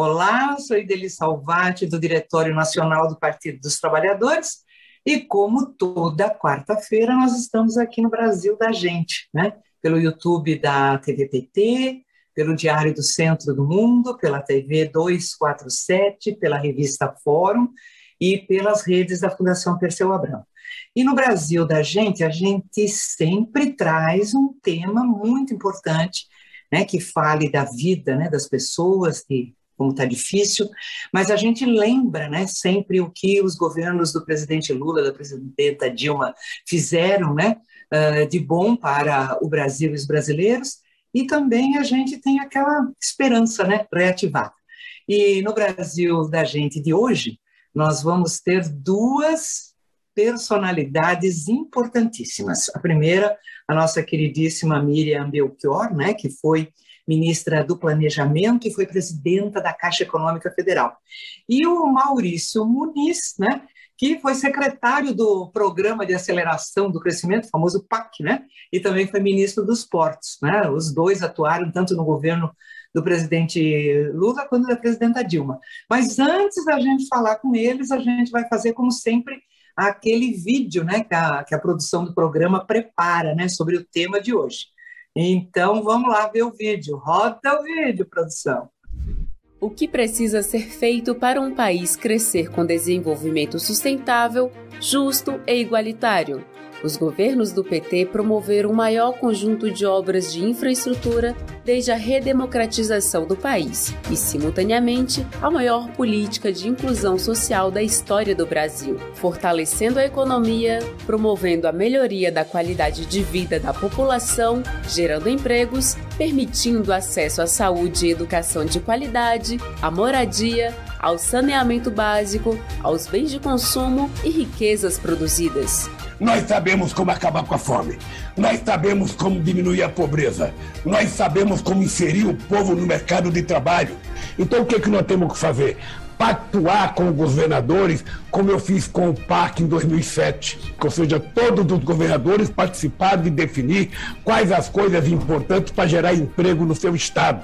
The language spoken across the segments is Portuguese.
Olá, sou Ideli Salvati, do Diretório Nacional do Partido dos Trabalhadores, e como toda quarta-feira, nós estamos aqui no Brasil da Gente, né? Pelo YouTube da TVPT, pelo Diário do Centro do Mundo, pela TV 247, pela revista Fórum e pelas redes da Fundação Perseu Abrão. E no Brasil da gente, a gente sempre traz um tema muito importante, né, que fale da vida né, das pessoas, que como está difícil, mas a gente lembra né, sempre o que os governos do presidente Lula, da presidenta Dilma fizeram né, de bom para o Brasil e os brasileiros, e também a gente tem aquela esperança né, reativada. E no Brasil da gente de hoje, nós vamos ter duas personalidades importantíssimas. A primeira, a nossa queridíssima Miriam Belchior, né, que foi ministra do Planejamento e foi presidenta da Caixa Econômica Federal. E o Maurício Muniz, né, que foi secretário do Programa de Aceleração do Crescimento, famoso PAC, né, e também foi ministro dos Portos. Né, os dois atuaram tanto no governo do presidente Lula quanto da presidenta Dilma. Mas antes da gente falar com eles, a gente vai fazer, como sempre, aquele vídeo né, que, a, que a produção do programa prepara né, sobre o tema de hoje. Então, vamos lá ver o vídeo. Roda o vídeo, produção. O que precisa ser feito para um país crescer com desenvolvimento sustentável, justo e igualitário? Os governos do PT promoveram o maior conjunto de obras de infraestrutura desde a redemocratização do país e, simultaneamente, a maior política de inclusão social da história do Brasil, fortalecendo a economia, promovendo a melhoria da qualidade de vida da população, gerando empregos, permitindo acesso à saúde e educação de qualidade, à moradia, ao saneamento básico, aos bens de consumo e riquezas produzidas. Nós sabemos como acabar com a fome. Nós sabemos como diminuir a pobreza. Nós sabemos como inserir o povo no mercado de trabalho. Então o que, é que nós temos que fazer? Pactuar com governadores, como eu fiz com o PAC em 2007. Ou seja, todos os governadores participaram de definir quais as coisas importantes para gerar emprego no seu estado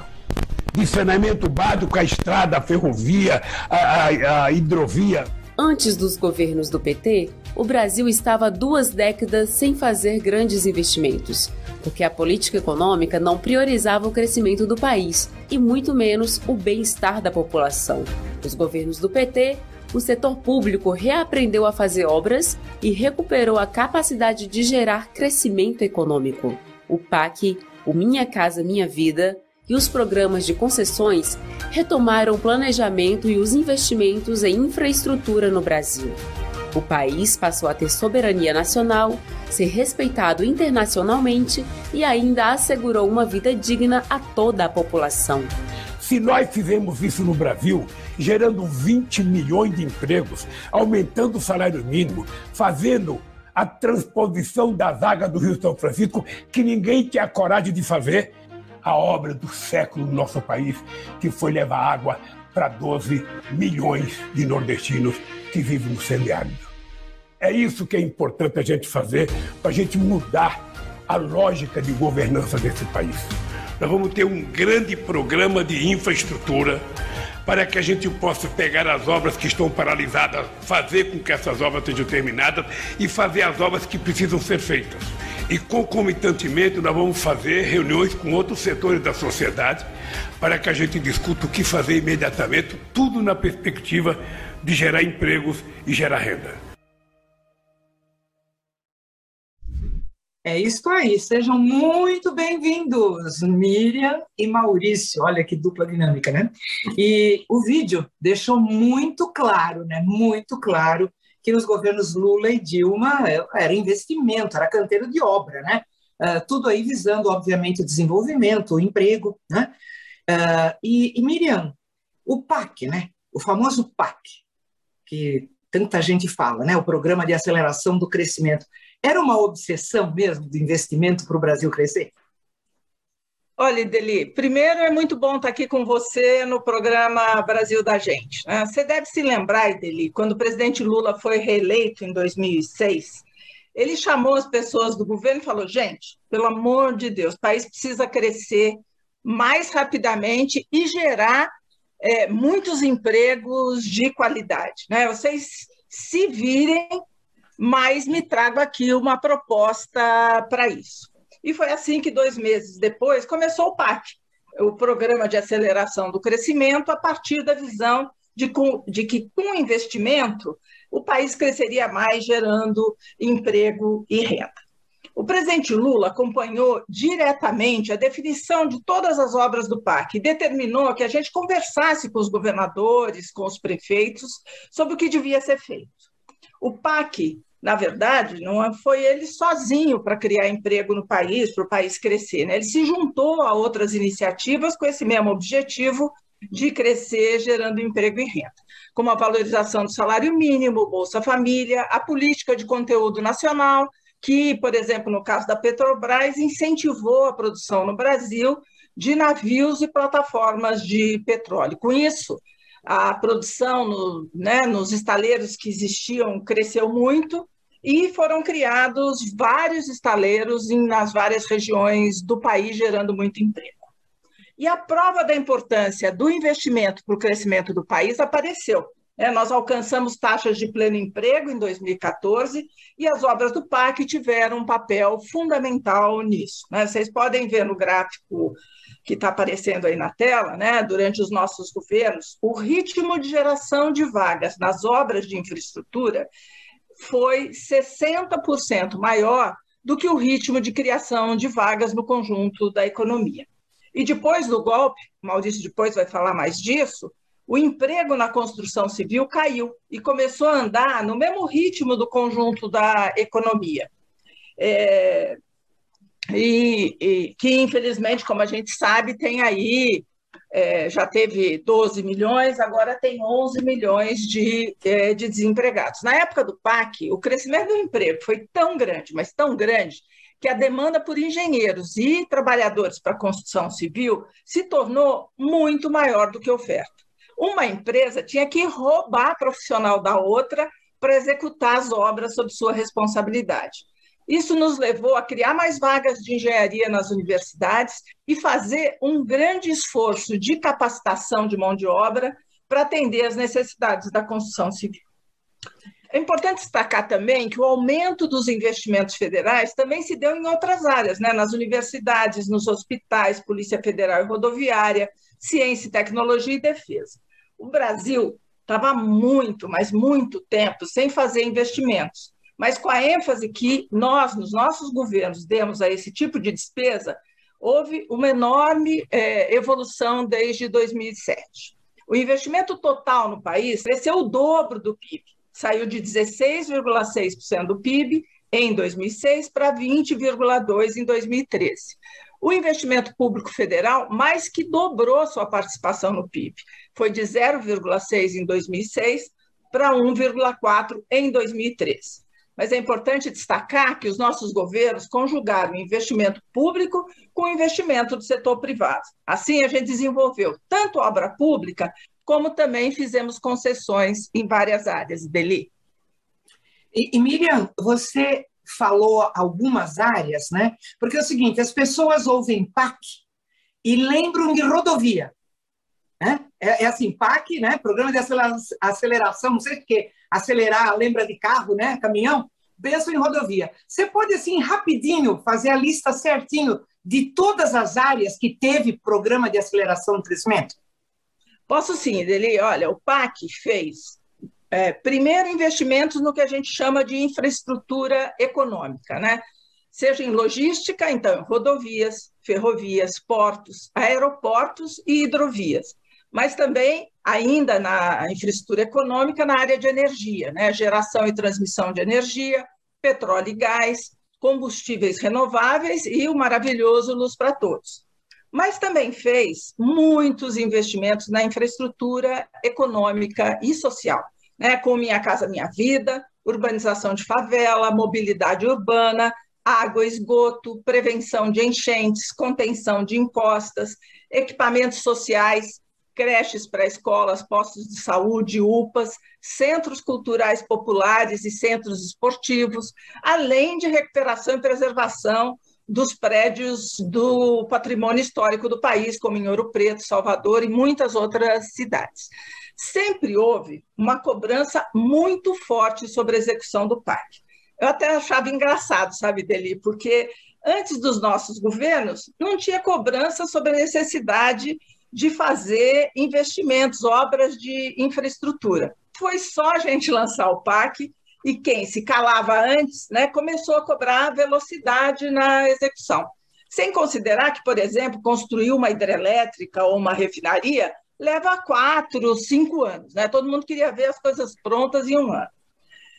de saneamento básico, a estrada, a ferrovia, a, a, a hidrovia. Antes dos governos do PT, o Brasil estava duas décadas sem fazer grandes investimentos, porque a política econômica não priorizava o crescimento do país e muito menos o bem-estar da população. Os governos do PT, o setor público reaprendeu a fazer obras e recuperou a capacidade de gerar crescimento econômico. O PAC, o Minha Casa Minha Vida, e os programas de concessões retomaram o planejamento e os investimentos em infraestrutura no Brasil. O país passou a ter soberania nacional, ser respeitado internacionalmente e ainda assegurou uma vida digna a toda a população. Se nós fizemos isso no Brasil, gerando 20 milhões de empregos, aumentando o salário mínimo, fazendo a transposição da zaga do Rio São Francisco, que ninguém tinha coragem de fazer, a obra do século no nosso país, que foi levar água para 12 milhões de nordestinos que vivem no semiárido. É isso que é importante a gente fazer para a gente mudar a lógica de governança desse país. Nós vamos ter um grande programa de infraestrutura para que a gente possa pegar as obras que estão paralisadas, fazer com que essas obras sejam terminadas e fazer as obras que precisam ser feitas. E concomitantemente nós vamos fazer reuniões com outros setores da sociedade para que a gente discuta o que fazer imediatamente, tudo na perspectiva de gerar empregos e gerar renda. É isso aí, sejam muito bem-vindos, Miriam e Maurício. Olha que dupla dinâmica, né? E o vídeo deixou muito claro, né? Muito claro que nos governos Lula e Dilma é, era investimento, era canteiro de obra, né? Uh, tudo aí visando, obviamente, o desenvolvimento, o emprego, né? Uh, e, e Miriam, o PAC, né? O famoso PAC, que tanta gente fala, né? O Programa de Aceleração do Crescimento era uma obsessão mesmo do investimento para o Brasil crescer? Olha, Deli, primeiro é muito bom estar aqui com você no programa Brasil da Gente. Né? Você deve se lembrar, Deli, quando o presidente Lula foi reeleito em 2006, ele chamou as pessoas do governo e falou: gente, pelo amor de Deus, o país precisa crescer mais rapidamente e gerar é, muitos empregos de qualidade. Né? Vocês se virem, mas me trago aqui uma proposta para isso. E foi assim que, dois meses depois, começou o PAC, o Programa de Aceleração do Crescimento, a partir da visão de, de que, com investimento, o país cresceria mais, gerando emprego e renda. O presidente Lula acompanhou diretamente a definição de todas as obras do PAC e determinou que a gente conversasse com os governadores, com os prefeitos, sobre o que devia ser feito. O PAC, na verdade, não foi ele sozinho para criar emprego no país, para o país crescer. Né? Ele se juntou a outras iniciativas com esse mesmo objetivo de crescer, gerando emprego e renda, como a valorização do salário mínimo, Bolsa Família, a política de conteúdo nacional, que, por exemplo, no caso da Petrobras, incentivou a produção no Brasil de navios e plataformas de petróleo. Com isso, a produção no, né, nos estaleiros que existiam cresceu muito e foram criados vários estaleiros em, nas várias regiões do país, gerando muito emprego. E a prova da importância do investimento para o crescimento do país apareceu é, nós alcançamos taxas de pleno emprego em 2014 e as obras do PAC tiveram um papel fundamental nisso. Né? Vocês podem ver no gráfico que está aparecendo aí na tela, né? durante os nossos governos, o ritmo de geração de vagas nas obras de infraestrutura foi 60% maior do que o ritmo de criação de vagas no conjunto da economia. E depois do golpe, Maurício depois vai falar mais disso, o emprego na construção civil caiu e começou a andar no mesmo ritmo do conjunto da economia. É, e, e, que, infelizmente, como a gente sabe, tem aí, é, já teve 12 milhões, agora tem 11 milhões de, é, de desempregados. Na época do PAC, o crescimento do emprego foi tão grande, mas tão grande, que a demanda por engenheiros e trabalhadores para a construção civil se tornou muito maior do que a oferta uma empresa tinha que roubar profissional da outra para executar as obras sob sua responsabilidade. Isso nos levou a criar mais vagas de engenharia nas universidades e fazer um grande esforço de capacitação de mão de obra para atender às necessidades da construção civil. É importante destacar também que o aumento dos investimentos federais também se deu em outras áreas, né? nas universidades, nos hospitais, Polícia Federal e Rodoviária, ciência, tecnologia e defesa. O Brasil estava muito, mas muito tempo sem fazer investimentos. Mas com a ênfase que nós, nos nossos governos, demos a esse tipo de despesa, houve uma enorme é, evolução desde 2007. O investimento total no país cresceu o dobro do PIB, saiu de 16,6% do PIB em 2006 para 20,2% em 2013. O investimento público federal mais que dobrou sua participação no PIB. Foi de 0,6 em 2006 para 1,4 em 2013. Mas é importante destacar que os nossos governos conjugaram investimento público com investimento do setor privado. Assim, a gente desenvolveu tanto obra pública, como também fizemos concessões em várias áreas. Deli. E, e Miriam, você falou algumas áreas, né? Porque é o seguinte, as pessoas ouvem PAC e lembram de rodovia. Né? É, é assim, PAC, né? Programa de aceleração, não sei o que, acelerar, lembra de carro, né? Caminhão, penso em rodovia. Você pode, assim, rapidinho, fazer a lista certinho de todas as áreas que teve programa de aceleração do crescimento? Posso sim, Deli. Olha, o PAC fez é, primeiro, investimentos no que a gente chama de infraestrutura econômica, né? Seja em logística, então, rodovias, ferrovias, portos, aeroportos e hidrovias. Mas também, ainda na infraestrutura econômica, na área de energia, né? Geração e transmissão de energia, petróleo e gás, combustíveis renováveis e o maravilhoso Luz para Todos mas também fez muitos investimentos na infraestrutura econômica e social né, com Minha Casa Minha Vida, urbanização de favela, mobilidade urbana, água, esgoto, prevenção de enchentes, contenção de encostas, equipamentos sociais, creches pré-escolas, postos de saúde, UPAs, centros culturais populares e centros esportivos, além de recuperação e preservação dos prédios do patrimônio histórico do país, como em Ouro Preto, Salvador e muitas outras cidades. Sempre houve uma cobrança muito forte sobre a execução do parque. Eu até achava engraçado, sabe, Deli, porque antes dos nossos governos não tinha cobrança sobre a necessidade de fazer investimentos, obras de infraestrutura. Foi só a gente lançar o parque e quem se calava antes né, começou a cobrar velocidade na execução. Sem considerar que, por exemplo, construir uma hidrelétrica ou uma refinaria leva quatro, cinco anos. Né? Todo mundo queria ver as coisas prontas em um ano.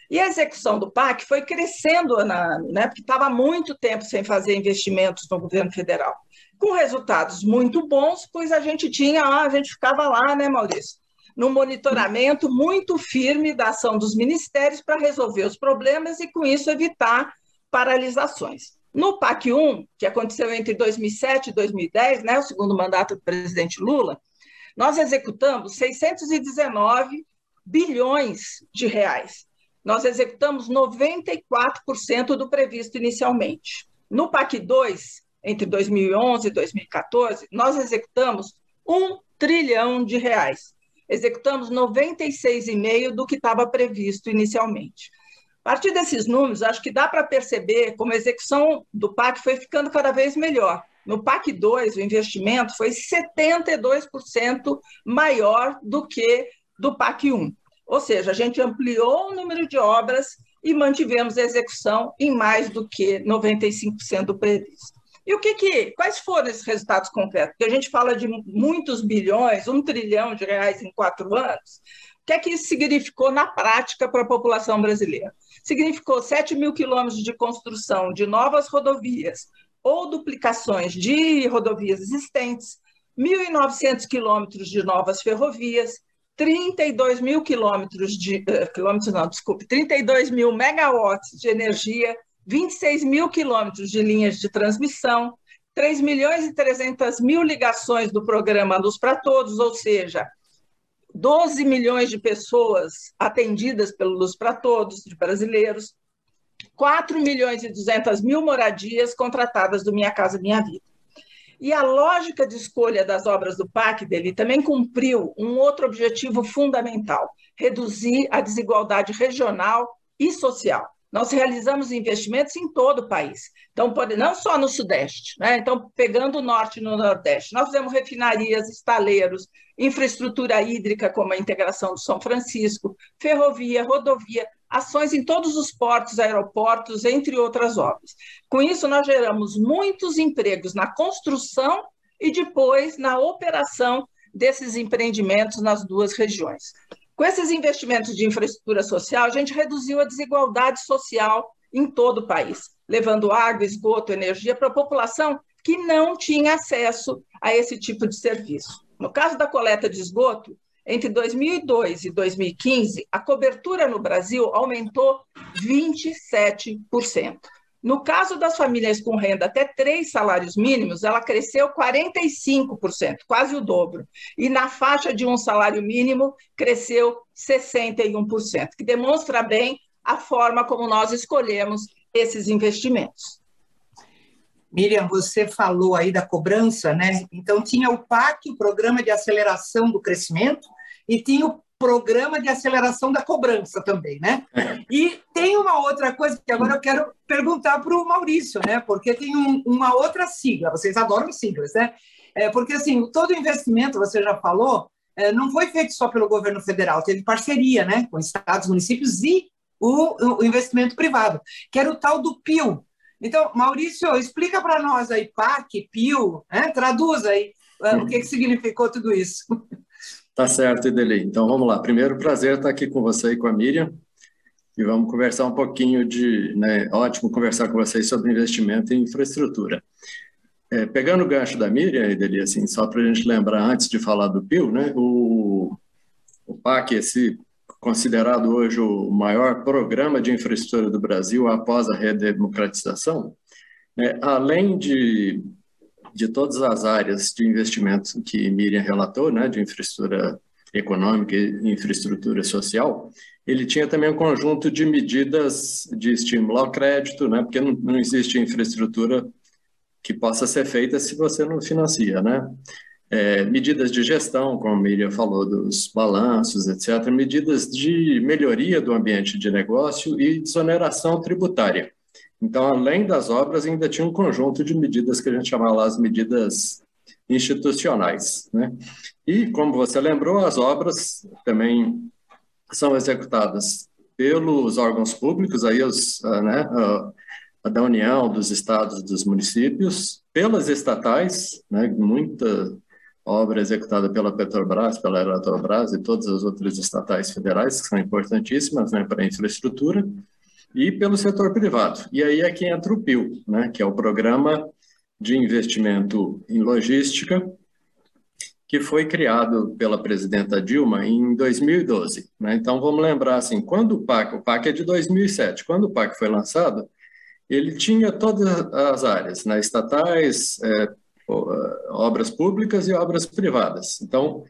E a execução do PAC foi crescendo, na, né, porque estava muito tempo sem fazer investimentos no governo federal, com resultados muito bons, pois a gente tinha, a gente ficava lá, né, Maurício, no monitoramento muito firme da ação dos ministérios para resolver os problemas e, com isso, evitar paralisações. No PAC 1, que aconteceu entre 2007 e 2010, né, o segundo mandato do presidente Lula, nós executamos 619 bilhões de reais. Nós executamos 94% do previsto inicialmente. No PAC 2, entre 2011 e 2014, nós executamos um trilhão de reais executamos 96,5% do que estava previsto inicialmente. A partir desses números, acho que dá para perceber como a execução do PAC foi ficando cada vez melhor. No PAC 2, o investimento foi 72% maior do que do PAC 1. Ou seja, a gente ampliou o número de obras e mantivemos a execução em mais do que 95% do previsto. E o que, que quais foram esses resultados concretos? Porque a gente fala de muitos bilhões, um trilhão de reais em quatro anos. O que é que isso significou na prática para a população brasileira? Significou 7 mil quilômetros de construção de novas rodovias ou duplicações de rodovias existentes, 1.900 quilômetros de novas ferrovias, 32 mil quilômetros de uh, quilômetros não, desculpe, 32 mil megawatts de energia 26 mil quilômetros de linhas de transmissão, 3 milhões e 300 mil ligações do programa Luz para Todos, ou seja, 12 milhões de pessoas atendidas pelo Luz para Todos, de brasileiros, 4 milhões e 200 mil moradias contratadas do Minha Casa Minha Vida. E a lógica de escolha das obras do PAC dele também cumpriu um outro objetivo fundamental: reduzir a desigualdade regional e social. Nós realizamos investimentos em todo o país, então não só no Sudeste, né? então pegando o Norte e no Nordeste. Nós fizemos refinarias, estaleiros, infraestrutura hídrica, como a integração do São Francisco, ferrovia, rodovia, ações em todos os portos, aeroportos, entre outras obras. Com isso, nós geramos muitos empregos na construção e depois na operação desses empreendimentos nas duas regiões. Com esses investimentos de infraestrutura social, a gente reduziu a desigualdade social em todo o país, levando água, esgoto, energia para a população que não tinha acesso a esse tipo de serviço. No caso da coleta de esgoto, entre 2002 e 2015, a cobertura no Brasil aumentou 27%. No caso das famílias com renda até três salários mínimos, ela cresceu 45%, quase o dobro. E na faixa de um salário mínimo, cresceu 61%, que demonstra bem a forma como nós escolhemos esses investimentos. Miriam, você falou aí da cobrança, né? Então, tinha o PAC, o Programa de Aceleração do Crescimento, e tinha o programa de aceleração da cobrança também, né? É. E tem uma outra coisa que agora eu quero perguntar para o Maurício, né? Porque tem um, uma outra sigla, vocês adoram siglas, né? É, porque assim, todo investimento, você já falou, é, não foi feito só pelo governo federal, teve parceria, né? Com estados, municípios e o, o investimento privado, que era o tal do PIL. Então, Maurício, explica para nós aí, PAC, PIL, né? traduz aí uh, o que, que significou tudo isso. Tá certo, Ideli. Então vamos lá. Primeiro, prazer estar aqui com você e com a Miriam. E vamos conversar um pouquinho de. Né, ótimo conversar com vocês sobre investimento em infraestrutura. É, pegando o gancho da Miriam, Ideli, assim, só para a gente lembrar antes de falar do PIL, né, o, o PAC, esse considerado hoje o maior programa de infraestrutura do Brasil após a redemocratização, né, além de de todas as áreas de investimento que Miriam relatou, né, de infraestrutura econômica e infraestrutura social, ele tinha também um conjunto de medidas de estímulo ao crédito, né, porque não, não existe infraestrutura que possa ser feita se você não financia, né? É, medidas de gestão, como a Miriam falou, dos balanços, etc., medidas de melhoria do ambiente de negócio e desoneração tributária. Então, além das obras, ainda tinha um conjunto de medidas que a gente chama lá as medidas institucionais. Né? E, como você lembrou, as obras também são executadas pelos órgãos públicos, aí os, ah, né, a da União, dos estados, dos municípios, pelas estatais, né, muita obra executada pela Petrobras, pela Eletrobras e todas as outras estatais federais, que são importantíssimas né, para a infraestrutura, e pelo setor privado. E aí é que entra o PIL, né, que é o Programa de Investimento em Logística, que foi criado pela presidenta Dilma em 2012. Né? Então, vamos lembrar, assim, quando o PAC, o PAC é de 2007, quando o PAC foi lançado, ele tinha todas as áreas, né? estatais, é, obras públicas e obras privadas. Então,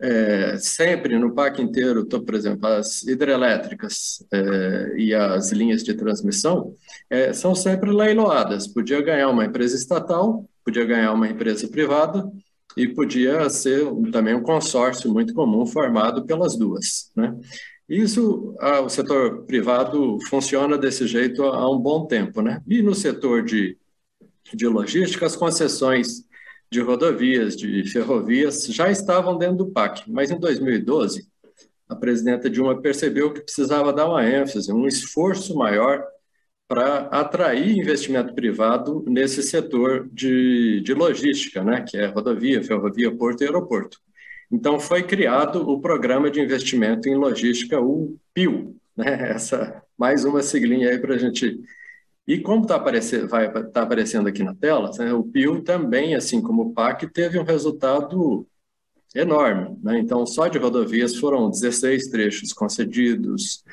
é, sempre no PAC inteiro, tô, por exemplo, as hidrelétricas é, e as linhas de transmissão é, são sempre leiloadas. Podia ganhar uma empresa estatal, podia ganhar uma empresa privada e podia ser também um consórcio muito comum formado pelas duas. Né? Isso, o setor privado funciona desse jeito há um bom tempo, né? E no setor de, de logística, as concessões de rodovias, de ferrovias, já estavam dentro do PAC, mas em 2012, a presidenta Dilma percebeu que precisava dar uma ênfase, um esforço maior para atrair investimento privado nesse setor de, de logística, né, que é rodovia, ferrovia, porto e aeroporto. Então, foi criado o Programa de Investimento em Logística, o PIL, né, essa mais uma siglinha aí para a gente e como aparecendo, vai, tá aparecendo aqui na tela, né, o PIL também, assim como o PAC, teve um resultado enorme. Né? Então, só de rodovias foram 16 trechos concedidos,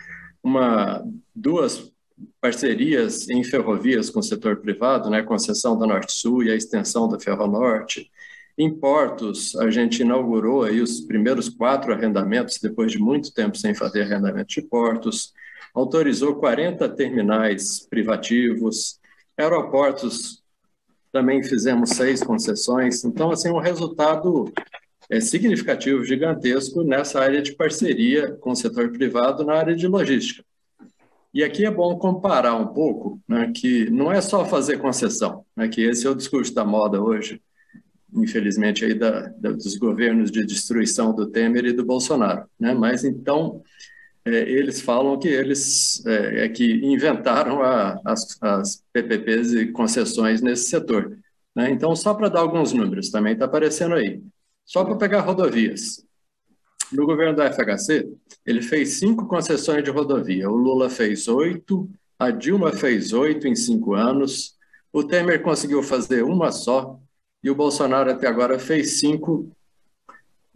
uma, duas parcerias em ferrovias com o setor privado, né, concessão da Norte-Sul e a extensão da Ferronorte. Em portos, a gente inaugurou aí os primeiros quatro arrendamentos, depois de muito tempo sem fazer arrendamento de portos autorizou 40 terminais privativos, aeroportos também fizemos seis concessões. Então, assim, um resultado é, significativo, gigantesco nessa área de parceria com o setor privado na área de logística. E aqui é bom comparar um pouco, né, que não é só fazer concessão, né, que esse é o discurso da moda hoje, infelizmente aí da, da, dos governos de destruição do Temer e do Bolsonaro, né? Mas então eles falam que eles é, é que inventaram a, as, as, PPPs e concessões nesse setor. Né? Então, só para dar alguns números, também está aparecendo aí. Só para pegar rodovias. No governo do FHC, ele fez cinco concessões de rodovia. O Lula fez oito, a Dilma fez oito em cinco anos, o Temer conseguiu fazer uma só, e o Bolsonaro até agora fez cinco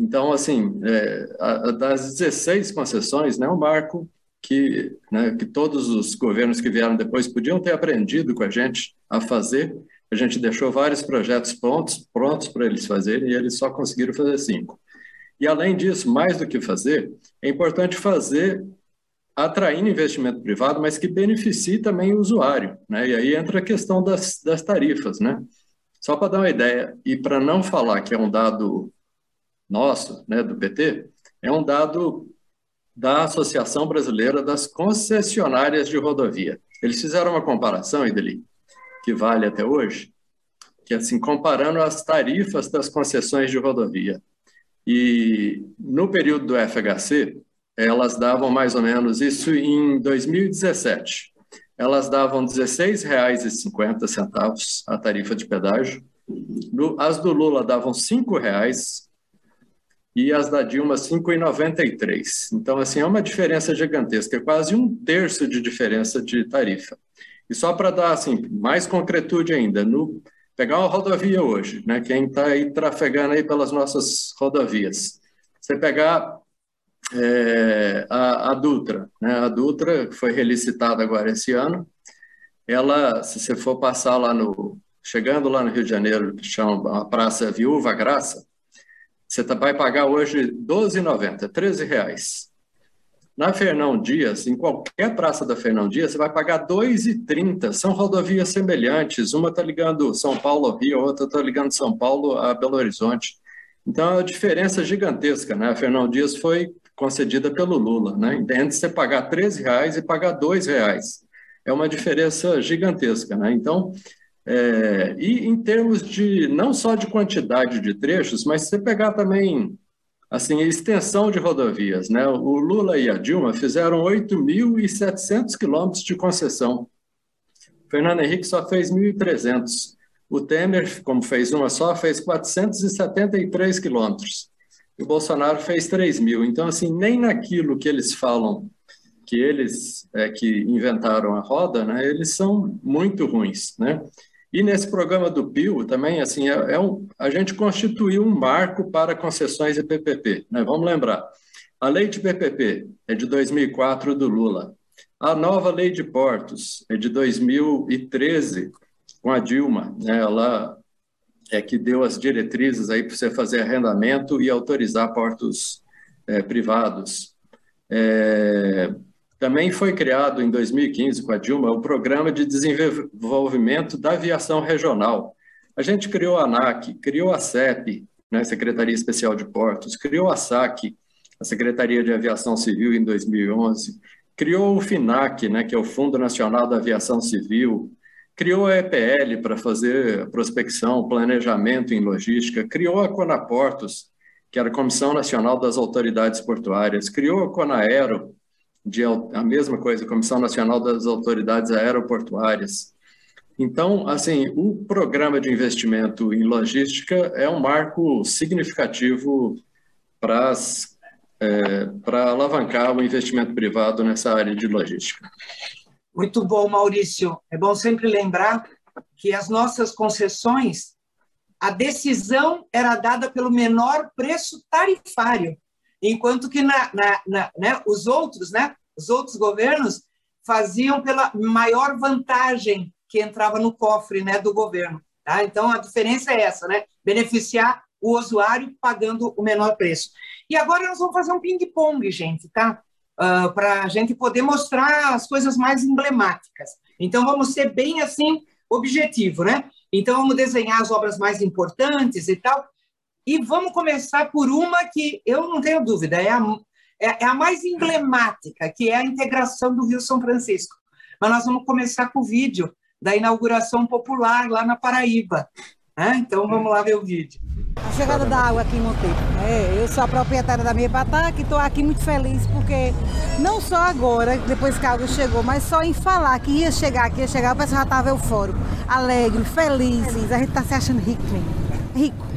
então, assim, é, a, a das 16 concessões, né, um marco que, né, que todos os governos que vieram depois podiam ter aprendido com a gente a fazer. A gente deixou vários projetos prontos, prontos para eles fazerem e eles só conseguiram fazer cinco. E além disso, mais do que fazer, é importante fazer atraindo investimento privado, mas que beneficie também o usuário, né? E aí entra a questão das, das tarifas, né? Só para dar uma ideia e para não falar que é um dado nosso, né, do PT, é um dado da Associação Brasileira das Concessionárias de Rodovia. Eles fizeram uma comparação, Ideli, que vale até hoje, que assim, comparando as tarifas das concessões de rodovia. E no período do FHC, elas davam mais ou menos isso em 2017. Elas davam R$ 16,50 a tarifa de pedágio. As do Lula davam R$ 5,00 e as da Dilma 5,93. Então, assim, é uma diferença gigantesca, é quase um terço de diferença de tarifa. E só para dar assim, mais concretude ainda, no, pegar uma rodovia hoje, né, quem está aí trafegando aí pelas nossas rodovias, você pegar é, a, a, Dutra, né, a Dutra foi relicitada agora esse ano, ela, se você for passar lá no, chegando lá no Rio de Janeiro, chama a Praça Viúva Graça, você tá, vai pagar hoje R$ 12,90, R$ reais. Na Fernão Dias, em qualquer praça da Fernão Dias, você vai pagar 2,30. São rodovias semelhantes. Uma está ligando São Paulo ao Rio, a outra está ligando São Paulo a Belo Horizonte. Então, é uma diferença gigantesca. Né? A Fernão Dias foi concedida pelo Lula. Né? Entre você pagar 13 reais e pagar 2 reais. É uma diferença gigantesca. Né? Então, é, e em termos de, não só de quantidade de trechos, mas se você pegar também assim, extensão de rodovias. Né? O Lula e a Dilma fizeram 8.700 quilômetros de concessão. Fernando Henrique só fez 1.300. O Temer, como fez uma só, fez 473 quilômetros. E o Bolsonaro fez 3 mil. Então, assim, nem naquilo que eles falam que eles é, que inventaram a roda, né, eles são muito ruins, né? E nesse programa do PIO também, assim, é, é um, a gente constituiu um marco para concessões e PPP. Né? Vamos lembrar, a lei de PPP é de 2004 do Lula. A nova lei de portos é de 2013 com a Dilma. Né? Ela é que deu as diretrizes aí para você fazer arrendamento e autorizar portos é, privados. É, também foi criado em 2015 com a Dilma o Programa de Desenvolvimento da Aviação Regional. A gente criou a ANAC, criou a CEP, né, Secretaria Especial de Portos, criou a SAC, a Secretaria de Aviação Civil em 2011, criou o FINAC, né, que é o Fundo Nacional da Aviação Civil, criou a EPL para fazer prospecção, planejamento em logística, criou a Conaportos, que era a Comissão Nacional das Autoridades Portuárias, criou a Conaero, de a mesma coisa, Comissão Nacional das Autoridades Aeroportuárias. Então, assim, o programa de investimento em logística é um marco significativo para é, para alavancar o investimento privado nessa área de logística. Muito bom, Maurício. É bom sempre lembrar que as nossas concessões, a decisão era dada pelo menor preço tarifário enquanto que na, na, na, né, os outros, né, os outros governos faziam pela maior vantagem que entrava no cofre né, do governo. Tá? Então, a diferença é essa, né? beneficiar o usuário pagando o menor preço. E agora nós vamos fazer um ping-pong, gente, tá? Uh, ah, para a gente poder mostrar as coisas mais emblemáticas. Então, vamos ser bem assim, objetivo, né? Então, vamos desenhar as obras mais importantes e tal. E vamos começar por uma que eu não tenho dúvida, é a, é, é a mais emblemática, que é a integração do Rio São Francisco. Mas nós vamos começar com o vídeo da inauguração popular lá na Paraíba. Né? Então vamos lá ver o vídeo. A chegada da água aqui em Monteiro. É, eu sou a proprietária da minha pataca e estou aqui muito feliz porque não só agora, depois que a água chegou, mas só em falar que ia chegar, que ia chegar, o pessoal já estava eufórico, alegre, feliz. A gente está se achando rico mesmo. Rico.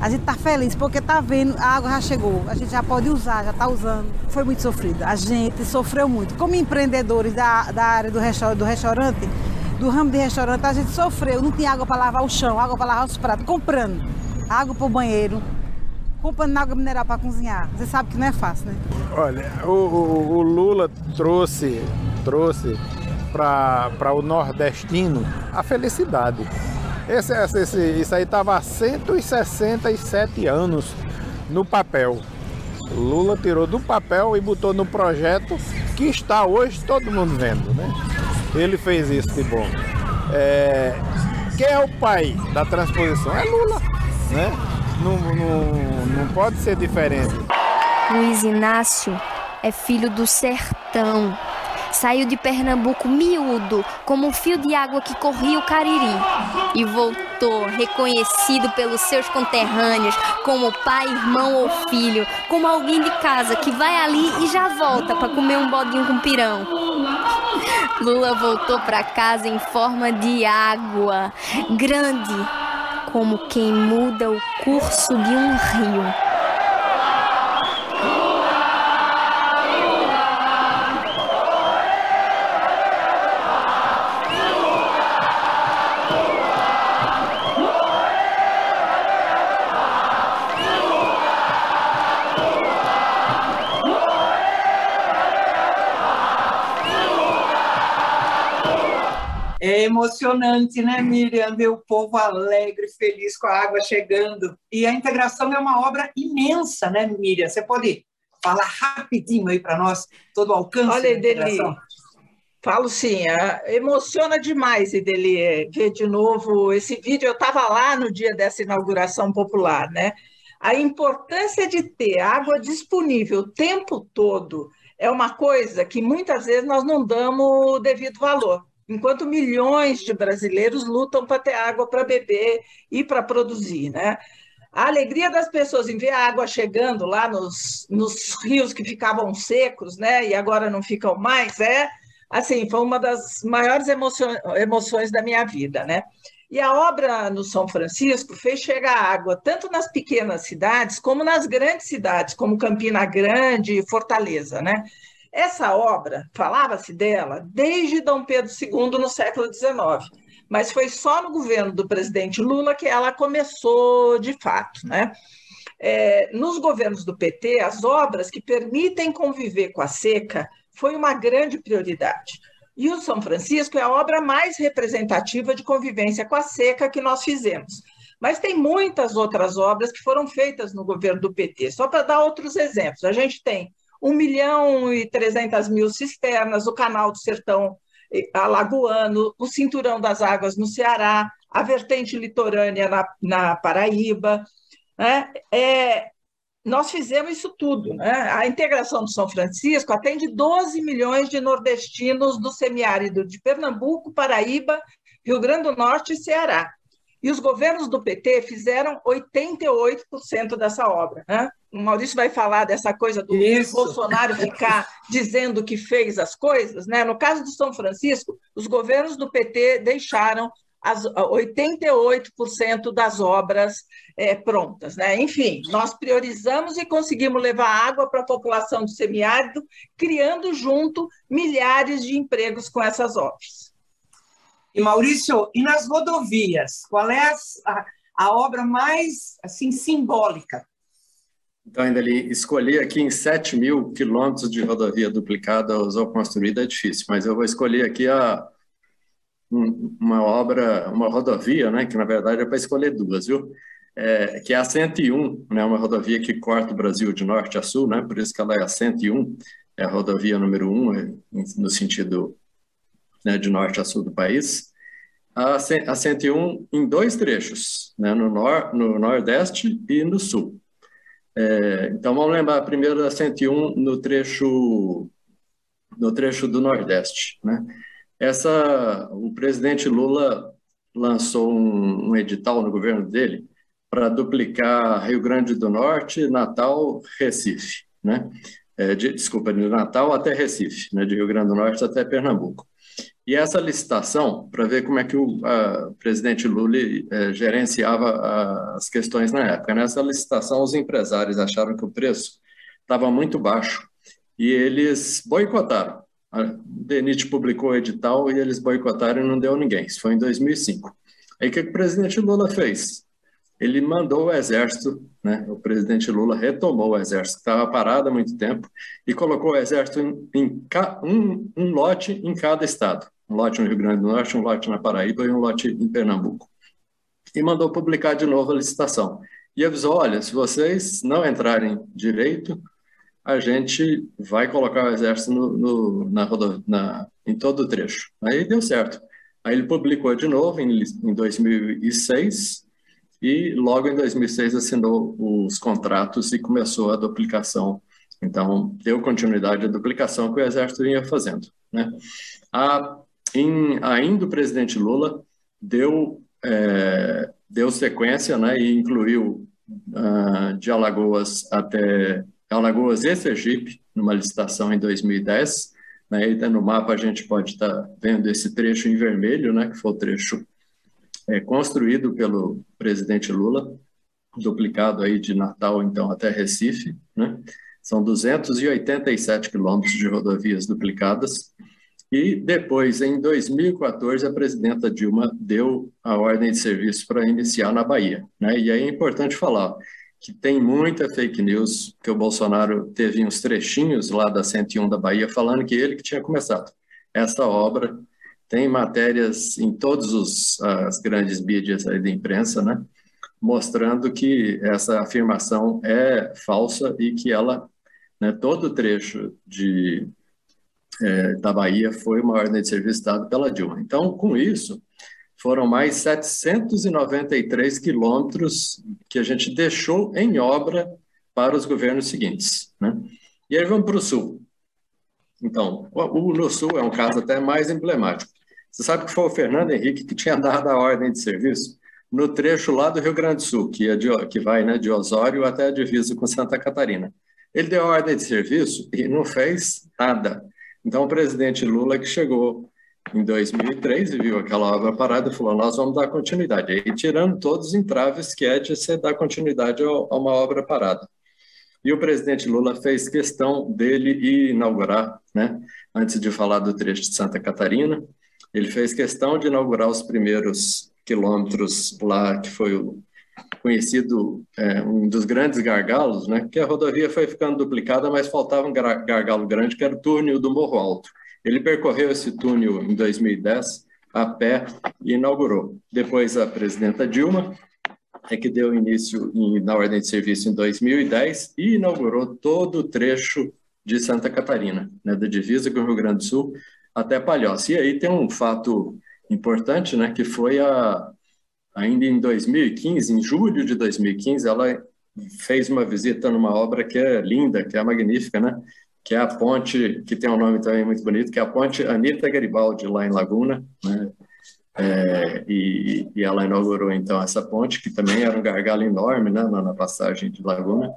A gente está feliz porque está vendo, a água já chegou, a gente já pode usar, já está usando. Foi muito sofrido, a gente sofreu muito. Como empreendedores da, da área do restaurante, do restaurante, do ramo de restaurante, a gente sofreu, não tinha água para lavar o chão, água para lavar os pratos, comprando água para o banheiro, comprando água mineral para cozinhar. Você sabe que não é fácil, né? Olha, o, o, o Lula trouxe, trouxe para o nordestino a felicidade. Esse, esse, isso aí estava há 167 anos no papel. Lula tirou do papel e botou no projeto que está hoje todo mundo vendo, né? Ele fez isso de bom. É, quem é o pai da transposição? É Lula, né? Não, não, não pode ser diferente. Luiz Inácio é filho do sertão Saiu de Pernambuco miúdo, como um fio de água que corria o Cariri, e voltou reconhecido pelos seus conterrâneos como pai, irmão ou filho, como alguém de casa que vai ali e já volta para comer um bodinho com pirão. Lula voltou para casa em forma de água, grande, como quem muda o curso de um rio. Emocionante, né, Miriam? Ver o povo alegre, feliz com a água chegando. E a integração é uma obra imensa, né, Miriam? Você pode falar rapidinho aí para nós todo o alcance Olha, da integração? Falo sim, é, emociona demais, Ideli, ver de novo esse vídeo. Eu estava lá no dia dessa inauguração popular, né? A importância de ter água disponível o tempo todo é uma coisa que muitas vezes nós não damos o devido valor. Enquanto milhões de brasileiros lutam para ter água para beber e para produzir, né? A alegria das pessoas em ver a água chegando lá nos, nos rios que ficavam secos, né? E agora não ficam mais, é assim, foi uma das maiores emoções, emoções da minha vida, né? E a obra no São Francisco fez chegar água tanto nas pequenas cidades como nas grandes cidades, como Campina Grande e Fortaleza, né? Essa obra, falava-se dela desde Dom Pedro II no século XIX, mas foi só no governo do presidente Lula que ela começou de fato, né? É, nos governos do PT, as obras que permitem conviver com a seca foi uma grande prioridade. E o São Francisco é a obra mais representativa de convivência com a seca que nós fizemos. Mas tem muitas outras obras que foram feitas no governo do PT. Só para dar outros exemplos, a gente tem 1 milhão e 300 mil cisternas, o canal do Sertão eh, Alagoano, o Cinturão das Águas no Ceará, a vertente litorânea na, na Paraíba. Né? É, nós fizemos isso tudo. Né? A integração do São Francisco atende 12 milhões de nordestinos do semiárido de Pernambuco, Paraíba, Rio Grande do Norte e Ceará. E os governos do PT fizeram 88% dessa obra. Né? O Maurício vai falar dessa coisa do Isso. Bolsonaro ficar dizendo que fez as coisas. Né? No caso do São Francisco, os governos do PT deixaram as 88% das obras é, prontas. Né? Enfim, nós priorizamos e conseguimos levar água para a população do semiárido, criando junto milhares de empregos com essas obras. E Maurício, e nas rodovias, qual é a, a obra mais assim simbólica? Então, ainda ali, escolher aqui em 7 mil quilômetros de rodovia duplicada ou construída é difícil, mas eu vou escolher aqui a, uma obra, uma rodovia, né, que na verdade é para escolher duas, viu? É, que é a 101, né, uma rodovia que corta o Brasil de norte a sul, né, por isso que ela é a 101, é a rodovia número um, é, no sentido né, de norte a sul do país. A, a 101 em dois trechos, né, no, nor, no nordeste e no sul. É, então vamos lembrar primeiro da 101 no trecho no trecho do nordeste, né? Essa, o presidente Lula lançou um, um edital no governo dele para duplicar Rio Grande do Norte, Natal, Recife, né? É, de, desculpa, de Natal até Recife, né? de Rio Grande do Norte até Pernambuco. E essa licitação, para ver como é que o a, presidente Lula é, gerenciava a, as questões na época, nessa licitação os empresários acharam que o preço estava muito baixo e eles boicotaram a DENIT publicou o edital e eles boicotaram e não deu ninguém. Isso foi em 2005. Aí o que o presidente Lula fez? Ele mandou o exército, né? o presidente Lula retomou o exército, que estava parado há muito tempo, e colocou o exército em, em um, um lote em cada estado. Um lote no Rio Grande do Norte, um lote na Paraíba e um lote em Pernambuco. E mandou publicar de novo a licitação. E avisou: olha, se vocês não entrarem direito, a gente vai colocar o exército no, no, na, na, em todo o trecho. Aí deu certo. Aí ele publicou de novo em, em 2006 e logo em 2006 assinou os contratos e começou a duplicação. Então, deu continuidade à duplicação que o Exército vinha fazendo. Né? A, em, ainda o presidente Lula deu, é, deu sequência né, e incluiu uh, de Alagoas até Alagoas e Sergipe, numa licitação em 2010. Né, e no mapa a gente pode estar tá vendo esse trecho em vermelho, né, que foi o trecho é, construído pelo presidente Lula, duplicado aí de Natal, então, até Recife. Né? São 287 quilômetros de rodovias duplicadas. E depois, em 2014, a presidenta Dilma deu a ordem de serviço para iniciar na Bahia. Né? E aí é importante falar, que tem muita fake news, que o Bolsonaro teve uns trechinhos lá da 101 da Bahia falando que ele que tinha começado essa obra. Tem matérias em todas as grandes mídias aí da imprensa, né? Mostrando que essa afirmação é falsa e que ela né, todo trecho de, é, da Bahia foi uma ordem de serviço dada pela Dilma. Então, com isso, foram mais 793 quilômetros que a gente deixou em obra para os governos seguintes. Né? E aí vamos para o Sul. Então, o, no Sul é um caso até mais emblemático. Você sabe que foi o Fernando Henrique que tinha dado a ordem de serviço no trecho lá do Rio Grande do Sul, que, é de, que vai né, de Osório até a divisa com Santa Catarina. Ele deu a ordem de serviço e não fez nada. Então, o presidente Lula, que chegou em 2003 e viu aquela obra parada, falou: Nós vamos dar continuidade. Aí, tirando todos os entraves que é de você dar continuidade a uma obra parada. E o presidente Lula fez questão dele inaugurar, né, antes de falar do trecho de Santa Catarina, ele fez questão de inaugurar os primeiros quilômetros lá, que foi o conhecido é, um dos grandes gargalos, né? Que a rodovia foi ficando duplicada, mas faltava um gargalo grande, que era o túnel do Morro Alto. Ele percorreu esse túnel em 2010 a pé e inaugurou. Depois a presidenta Dilma é que deu início em, na ordem de serviço em 2010 e inaugurou todo o trecho de Santa Catarina, né, da divisa com o Rio Grande do Sul até Palhoça. E aí tem um fato importante, né, que foi a ainda em 2015, em julho de 2015, ela fez uma visita numa obra que é linda, que é magnífica, né? Que é a ponte, que tem um nome também muito bonito, que é a ponte Anita Garibaldi, lá em Laguna, né? É, e, e, ela inaugurou então essa ponte, que também era um gargalo enorme né, na, na passagem de Laguna,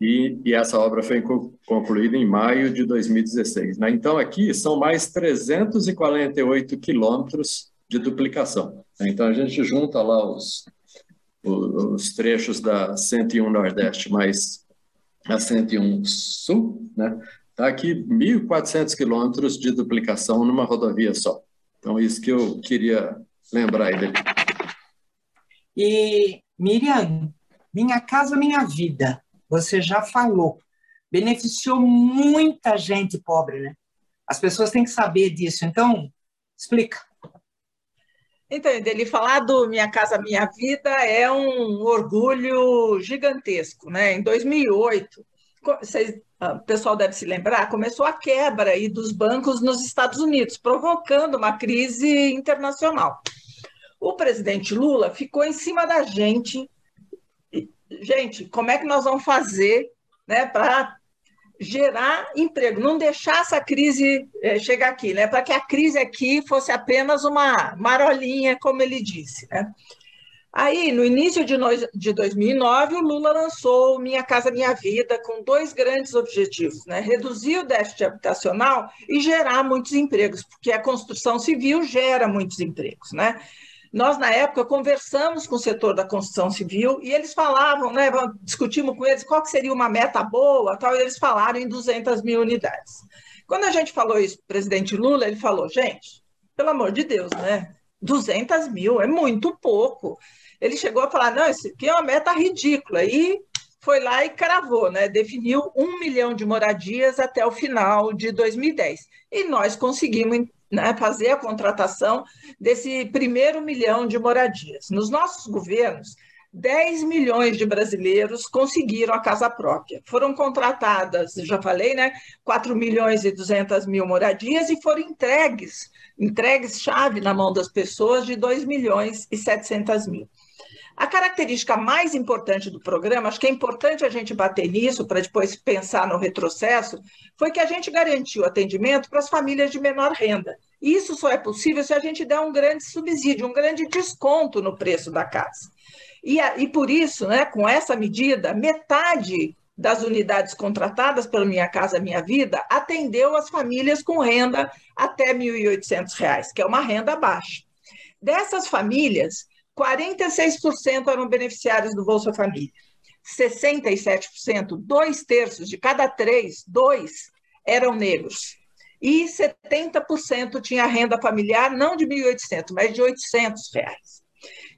e, e, essa obra foi concluída em maio de 2016. Né? Então, aqui são mais 348 quilômetros de duplicação. Né? Então, a gente junta lá os, os, trechos da 101 Nordeste mais a 101 Sul, né? Está aqui 1.400 quilômetros de duplicação numa rodovia só. Então, isso que eu queria lembrar aí dele. E, Miriam, Minha Casa Minha Vida, você já falou, beneficiou muita gente pobre, né? As pessoas têm que saber disso. Então, explica. Então, ele falar do Minha Casa Minha Vida é um orgulho gigantesco. Né? Em 2008, vocês, o pessoal deve se lembrar, começou a quebra aí dos bancos nos Estados Unidos, provocando uma crise internacional. O presidente Lula ficou em cima da gente. Gente, como é que nós vamos fazer né, para gerar emprego, não deixar essa crise é, chegar aqui, né? Para que a crise aqui fosse apenas uma marolinha, como ele disse, né? Aí, no início de, no, de 2009, o Lula lançou Minha Casa Minha Vida com dois grandes objetivos, né? Reduzir o déficit habitacional e gerar muitos empregos, porque a construção civil gera muitos empregos, né? Nós, na época, conversamos com o setor da construção civil e eles falavam, né, discutimos com eles qual seria uma meta boa, tal, e eles falaram em 200 mil unidades. Quando a gente falou isso para o presidente Lula, ele falou, gente, pelo amor de Deus, né, 200 mil é muito pouco. Ele chegou a falar, não, isso aqui é uma meta ridícula, e foi lá e cravou, né? definiu um milhão de moradias até o final de 2010. E nós conseguimos né, fazer a contratação desse primeiro milhão de moradias. Nos nossos governos, 10 milhões de brasileiros conseguiram a casa própria. Foram contratadas, já falei, né, 4 milhões e 200 mil moradias e foram entregues, entregues chave na mão das pessoas de 2 milhões e 700 mil. A característica mais importante do programa, acho que é importante a gente bater nisso para depois pensar no retrocesso, foi que a gente garantiu atendimento para as famílias de menor renda. Isso só é possível se a gente der um grande subsídio, um grande desconto no preço da casa. E, e por isso, né, com essa medida, metade das unidades contratadas pelo Minha Casa Minha Vida atendeu as famílias com renda até R$ 1.800, que é uma renda baixa. Dessas famílias, 46% eram beneficiários do Bolsa Família. 67%, dois terços de cada três, dois eram negros. E 70% tinha renda familiar não de 1.800, mas de 800 reais.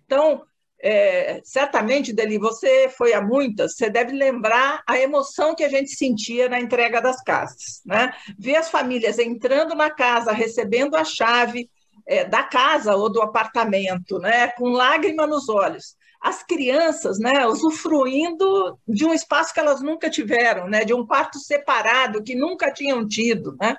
Então, é, certamente, Deli, você foi a muitas, você deve lembrar a emoção que a gente sentia na entrega das casas. Né? Ver as famílias entrando na casa, recebendo a chave, é, da casa ou do apartamento, né, com lágrima nos olhos. As crianças, né, usufruindo de um espaço que elas nunca tiveram, né, de um quarto separado que nunca tinham tido, né.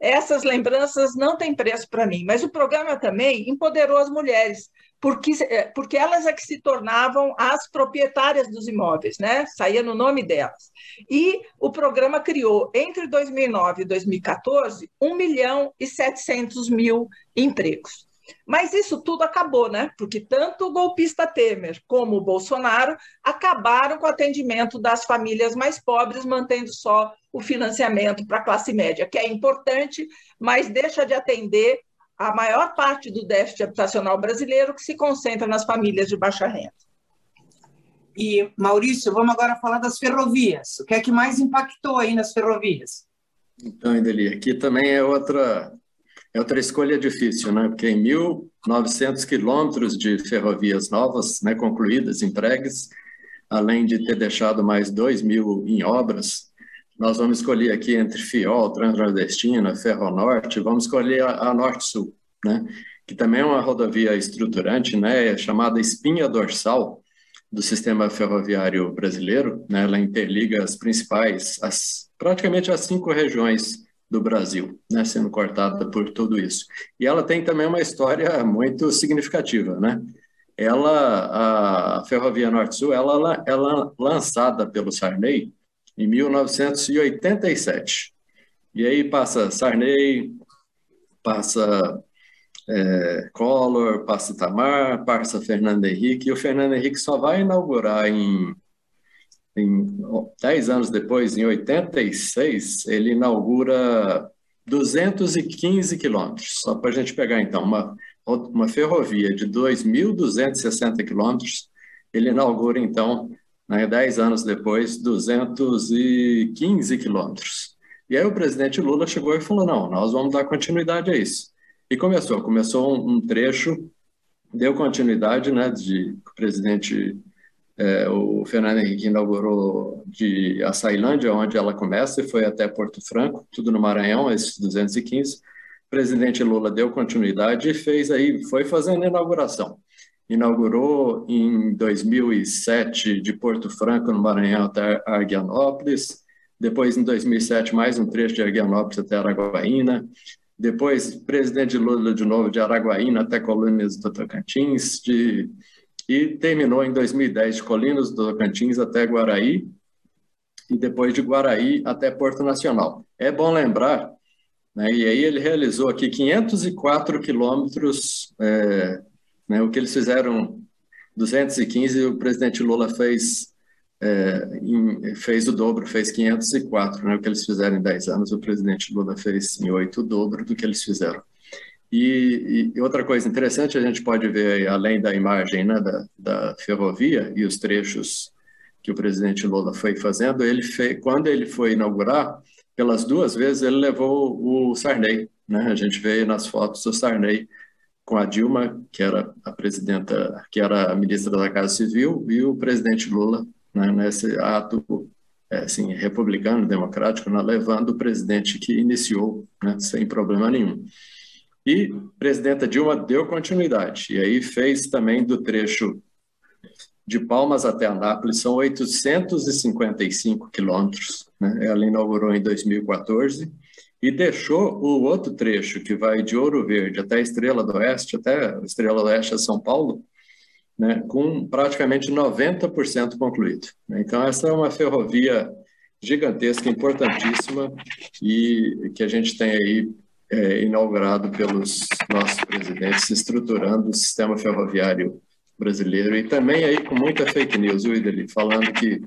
Essas lembranças não têm preço para mim, mas o programa também empoderou as mulheres, porque, é, porque elas é que se tornavam as proprietárias dos imóveis, né? Saía no nome delas. E o programa criou, entre 2009 e 2014, 1 milhão e 700 mil empregos. Mas isso tudo acabou, né? Porque tanto o golpista Temer como o Bolsonaro acabaram com o atendimento das famílias mais pobres, mantendo só o financiamento para a classe média, que é importante, mas deixa de atender a maior parte do déficit habitacional brasileiro que se concentra nas famílias de baixa renda. E, Maurício, vamos agora falar das ferrovias. O que é que mais impactou aí nas ferrovias? Então, Ideli, aqui também é outra, é outra escolha difícil, né? Porque em 1.900 quilômetros de ferrovias novas, né, concluídas, entregues, além de ter deixado mais 2 mil em obras, nós vamos escolher aqui entre FIOL, Transnordestina, Ferronorte, vamos escolher a, a Norte-Sul, né? que também é uma rodovia estruturante, né? é chamada espinha dorsal do sistema ferroviário brasileiro. Né? Ela interliga as principais, as, praticamente as cinco regiões do Brasil, né? sendo cortada por tudo isso. E ela tem também uma história muito significativa. Né? Ela, a Ferrovia Norte-Sul, ela, ela lançada pelo Sarney, em 1987. E aí passa Sarney, passa é, Collor, passa Tamar, passa Fernando Henrique, e o Fernando Henrique só vai inaugurar em, em 10 anos depois, em 86, ele inaugura 215 quilômetros, só para a gente pegar então, uma, uma ferrovia de 2.260 quilômetros, ele inaugura então né, dez anos depois, 215 quilômetros. E aí o presidente Lula chegou e falou, não, nós vamos dar continuidade a isso. E começou, começou um, um trecho, deu continuidade, né, de o presidente, é, o Fernando Henrique inaugurou de Açailândia, onde ela começa, e foi até Porto Franco, tudo no Maranhão, esses 215. O presidente Lula deu continuidade e fez aí, foi fazendo a inauguração inaugurou em 2007 de Porto Franco, no Maranhão, até Argianópolis. Depois, em 2007, mais um trecho de Argianópolis até Araguaína. Depois, presidente Lula de novo de Araguaína até Colinas do Tocantins. De... E terminou em 2010 de Colinas do Tocantins até Guaraí. E depois de Guaraí até Porto Nacional. É bom lembrar né, e aí ele realizou aqui 504 quilômetros é, né? O que eles fizeram 215, o presidente Lula fez é, em, fez o dobro, fez 504, né? O que eles fizeram em 10 anos, o presidente Lula fez em 8 o dobro do que eles fizeram. E, e, outra coisa interessante, a gente pode ver, além da imagem né, da, da ferrovia e os trechos que o presidente Lula foi fazendo, ele fez, quando ele foi inaugurar, pelas duas vezes ele levou o Sarney, né? A gente vê nas fotos o Sarney com a Dilma, que era a presidenta, que era a ministra da Casa Civil, e o presidente Lula, né, nesse ato é, assim, republicano, democrático, né, levando o presidente que iniciou, né, sem problema nenhum. E a presidenta Dilma deu continuidade, e aí fez também do trecho de Palmas até Anápolis, são 855 quilômetros, né, ela inaugurou em 2014, e deixou o outro trecho que vai de Ouro Verde até Estrela do Oeste, até Estrela do Oeste a São Paulo, né, com praticamente 90% concluído. Então, essa é uma ferrovia gigantesca, importantíssima, e que a gente tem aí é, inaugurado pelos nossos presidentes, estruturando o sistema ferroviário brasileiro e também aí com muita fake news, viu, Ideli? Falando que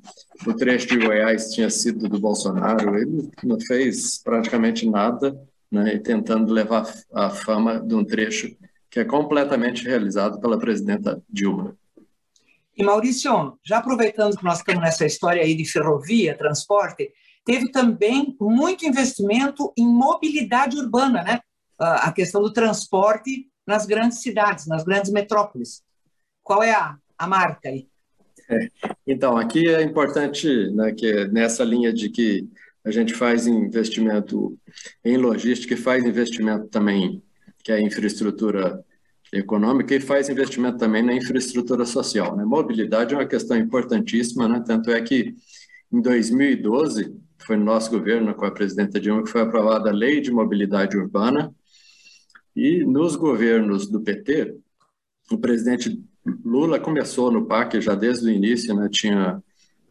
o trecho de Goiás tinha sido do Bolsonaro, ele não fez praticamente nada, né, e tentando levar a fama de um trecho que é completamente realizado pela presidenta Dilma. E Maurício, já aproveitando que nós estamos nessa história aí de ferrovia, transporte, teve também muito investimento em mobilidade urbana, né? A questão do transporte nas grandes cidades, nas grandes metrópoles. Qual é a, a marca aí? É, então, aqui é importante né, que nessa linha de que a gente faz investimento em logística e faz investimento também que é infraestrutura econômica, e faz investimento também na infraestrutura social. Né? Mobilidade é uma questão importantíssima, né? tanto é que em 2012, foi no nosso governo, com a presidenta Dilma, que foi aprovada a Lei de Mobilidade Urbana, e nos governos do PT, o presidente Lula começou no PAC já desde o início, né? tinha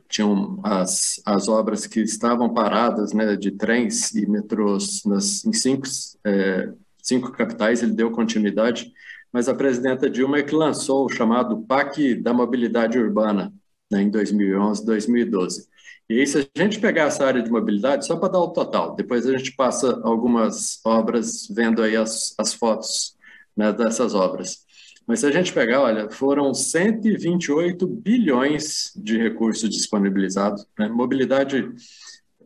tinham as, as obras que estavam paradas né, de trens e metrôs nas, em cinco, é, cinco capitais, ele deu continuidade, mas a presidenta Dilma é que lançou o chamado PAC da Mobilidade Urbana né, em 2011, 2012. E aí, se a gente pegar essa área de mobilidade, só para dar o total, depois a gente passa algumas obras vendo aí as, as fotos né, dessas obras. Mas se a gente pegar, olha, foram 128 bilhões de recursos disponibilizados. Né? Mobilidade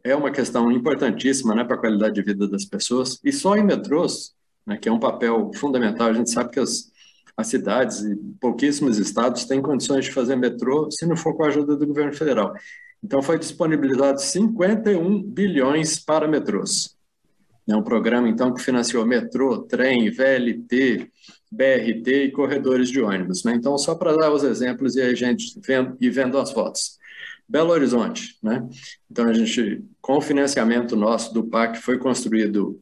é uma questão importantíssima né, para a qualidade de vida das pessoas. E só em metrôs, né, que é um papel fundamental, a gente sabe que as, as cidades e pouquíssimos estados têm condições de fazer metrô se não for com a ajuda do governo federal. Então, foi disponibilizado 51 bilhões para metrôs. É um programa, então, que financiou metrô, trem, VLT, BRT e corredores de ônibus. Né? Então, só para dar os exemplos e a gente vendo, e vendo as fotos. Belo Horizonte, né? Então, a gente, com o financiamento nosso do PAC, foi construído.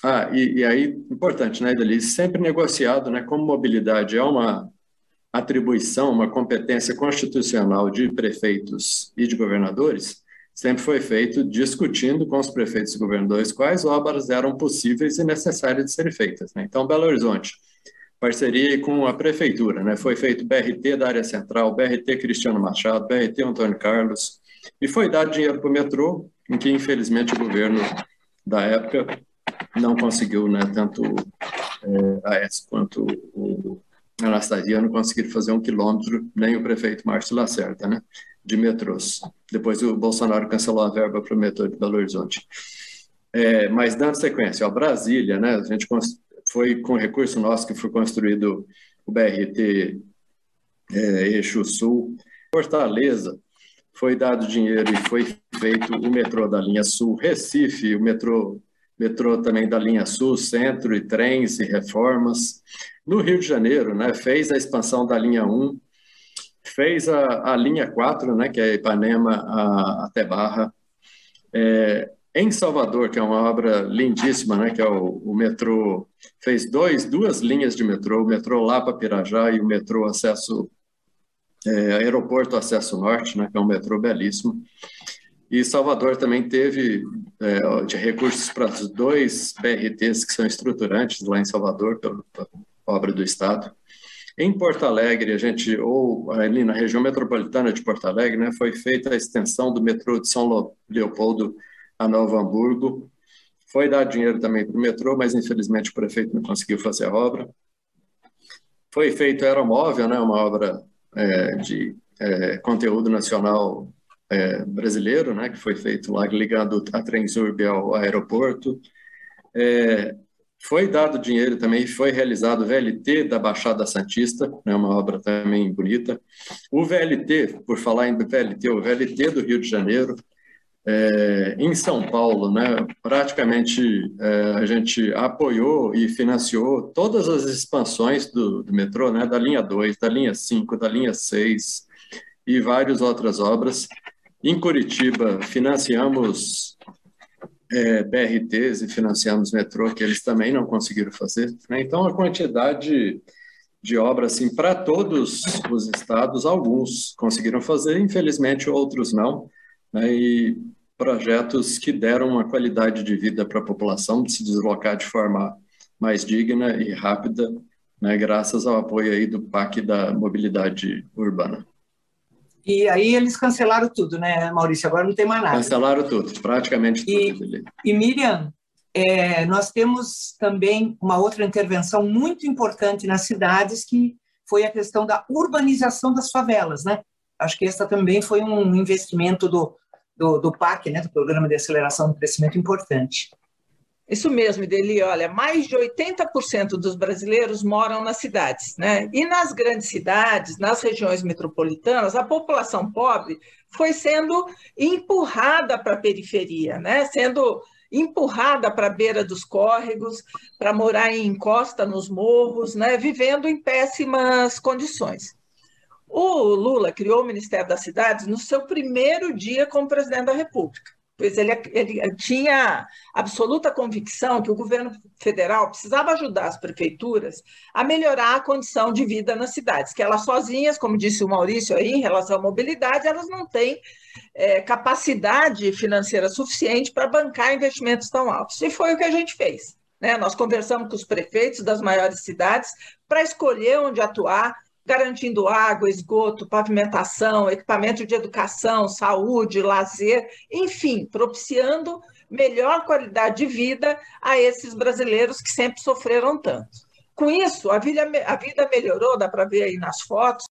Ah, e, e aí, importante, né, Delise? Sempre negociado, né? Como mobilidade é uma atribuição, uma competência constitucional de prefeitos e de governadores, sempre foi feito discutindo com os prefeitos e governadores quais obras eram possíveis e necessárias de serem feitas. Né? Então, Belo Horizonte, parceria com a prefeitura, né? Foi feito BRT da área central, BRT Cristiano Machado, BRT Antônio Carlos, e foi dado dinheiro para o metrô, em que infelizmente o governo da época não conseguiu, né? Tanto é, a S quanto o Anastasia não conseguiram fazer um quilômetro, nem o prefeito Márcio Lacerda, né? De metrôs. Depois o Bolsonaro cancelou a verba para o metrô de Belo Horizonte. É, mas dando sequência, ó, Brasília, né? A gente foi com recurso nosso que foi construído o BRT é, Eixo Sul. Fortaleza, foi dado dinheiro e foi feito o metrô da linha Sul. Recife, o metrô, metrô também da linha Sul, centro e trens e reformas. No Rio de Janeiro, né, fez a expansão da linha 1, fez a, a linha 4, né, que é Ipanema até Barra. É, em Salvador, que é uma obra lindíssima, né, que é o, o metrô, fez dois, duas linhas de metrô, o metrô Lapa Pirajá e o metrô Acesso, é, Aeroporto Acesso Norte, né, que é um metrô belíssimo. E Salvador também teve é, de recursos para os dois BRTs que são estruturantes lá em Salvador, pela, pela obra do Estado. Em Porto Alegre, a gente, ou ali na região metropolitana de Porto Alegre, né, foi feita a extensão do metrô de São Leopoldo a Novo Hamburgo. Foi dado dinheiro também para o metrô, mas infelizmente o prefeito não conseguiu fazer a obra. Foi feito Aeromóvel, né, uma obra é, de é, conteúdo nacional é, brasileiro, né, que foi feito lá ligando a Transurb ao aeroporto. É, foi dado dinheiro também, foi realizado o VLT da Baixada Santista, né, uma obra também bonita. O VLT, por falar em VLT, o VLT do Rio de Janeiro, é, em São Paulo, né, praticamente é, a gente apoiou e financiou todas as expansões do, do, metrô, né, da linha 2, da linha 5, da linha 6 e várias outras obras. Em Curitiba, financiamos é, BRTs e financiamos metrô, que eles também não conseguiram fazer. Né? Então, a quantidade de obras, assim, para todos os estados, alguns conseguiram fazer, infelizmente outros não. Né? E projetos que deram uma qualidade de vida para a população, de se deslocar de forma mais digna e rápida, né, graças ao apoio aí do PAC da mobilidade urbana. E aí eles cancelaram tudo, né, Maurício? Agora não tem mais nada. Cancelaram tudo, praticamente tudo. E, e Miriam, é, nós temos também uma outra intervenção muito importante nas cidades, que foi a questão da urbanização das favelas, né? Acho que essa também foi um investimento do, do, do PAC, né, do Programa de Aceleração do Crescimento Importante. Isso mesmo, Deli. Olha, mais de 80% dos brasileiros moram nas cidades, né? E nas grandes cidades, nas regiões metropolitanas, a população pobre foi sendo empurrada para a periferia, né? Sendo empurrada para a beira dos córregos, para morar em encosta nos morros, né, vivendo em péssimas condições. O Lula criou o Ministério das Cidades no seu primeiro dia como presidente da República pois ele, ele, tinha absoluta convicção que o governo federal precisava ajudar as prefeituras a melhorar a condição de vida nas cidades, que elas sozinhas, como disse o Maurício aí, em relação à mobilidade, elas não têm é, capacidade financeira suficiente para bancar investimentos tão altos. E foi o que a gente fez. Né? Nós conversamos com os prefeitos das maiores cidades para escolher onde atuar, garantindo água, esgoto, pavimentação, equipamento de educação, saúde, lazer, enfim, propiciando melhor qualidade de vida a esses brasileiros que sempre sofreram tanto. Com isso, a vida, a vida melhorou, dá para ver aí nas fotos,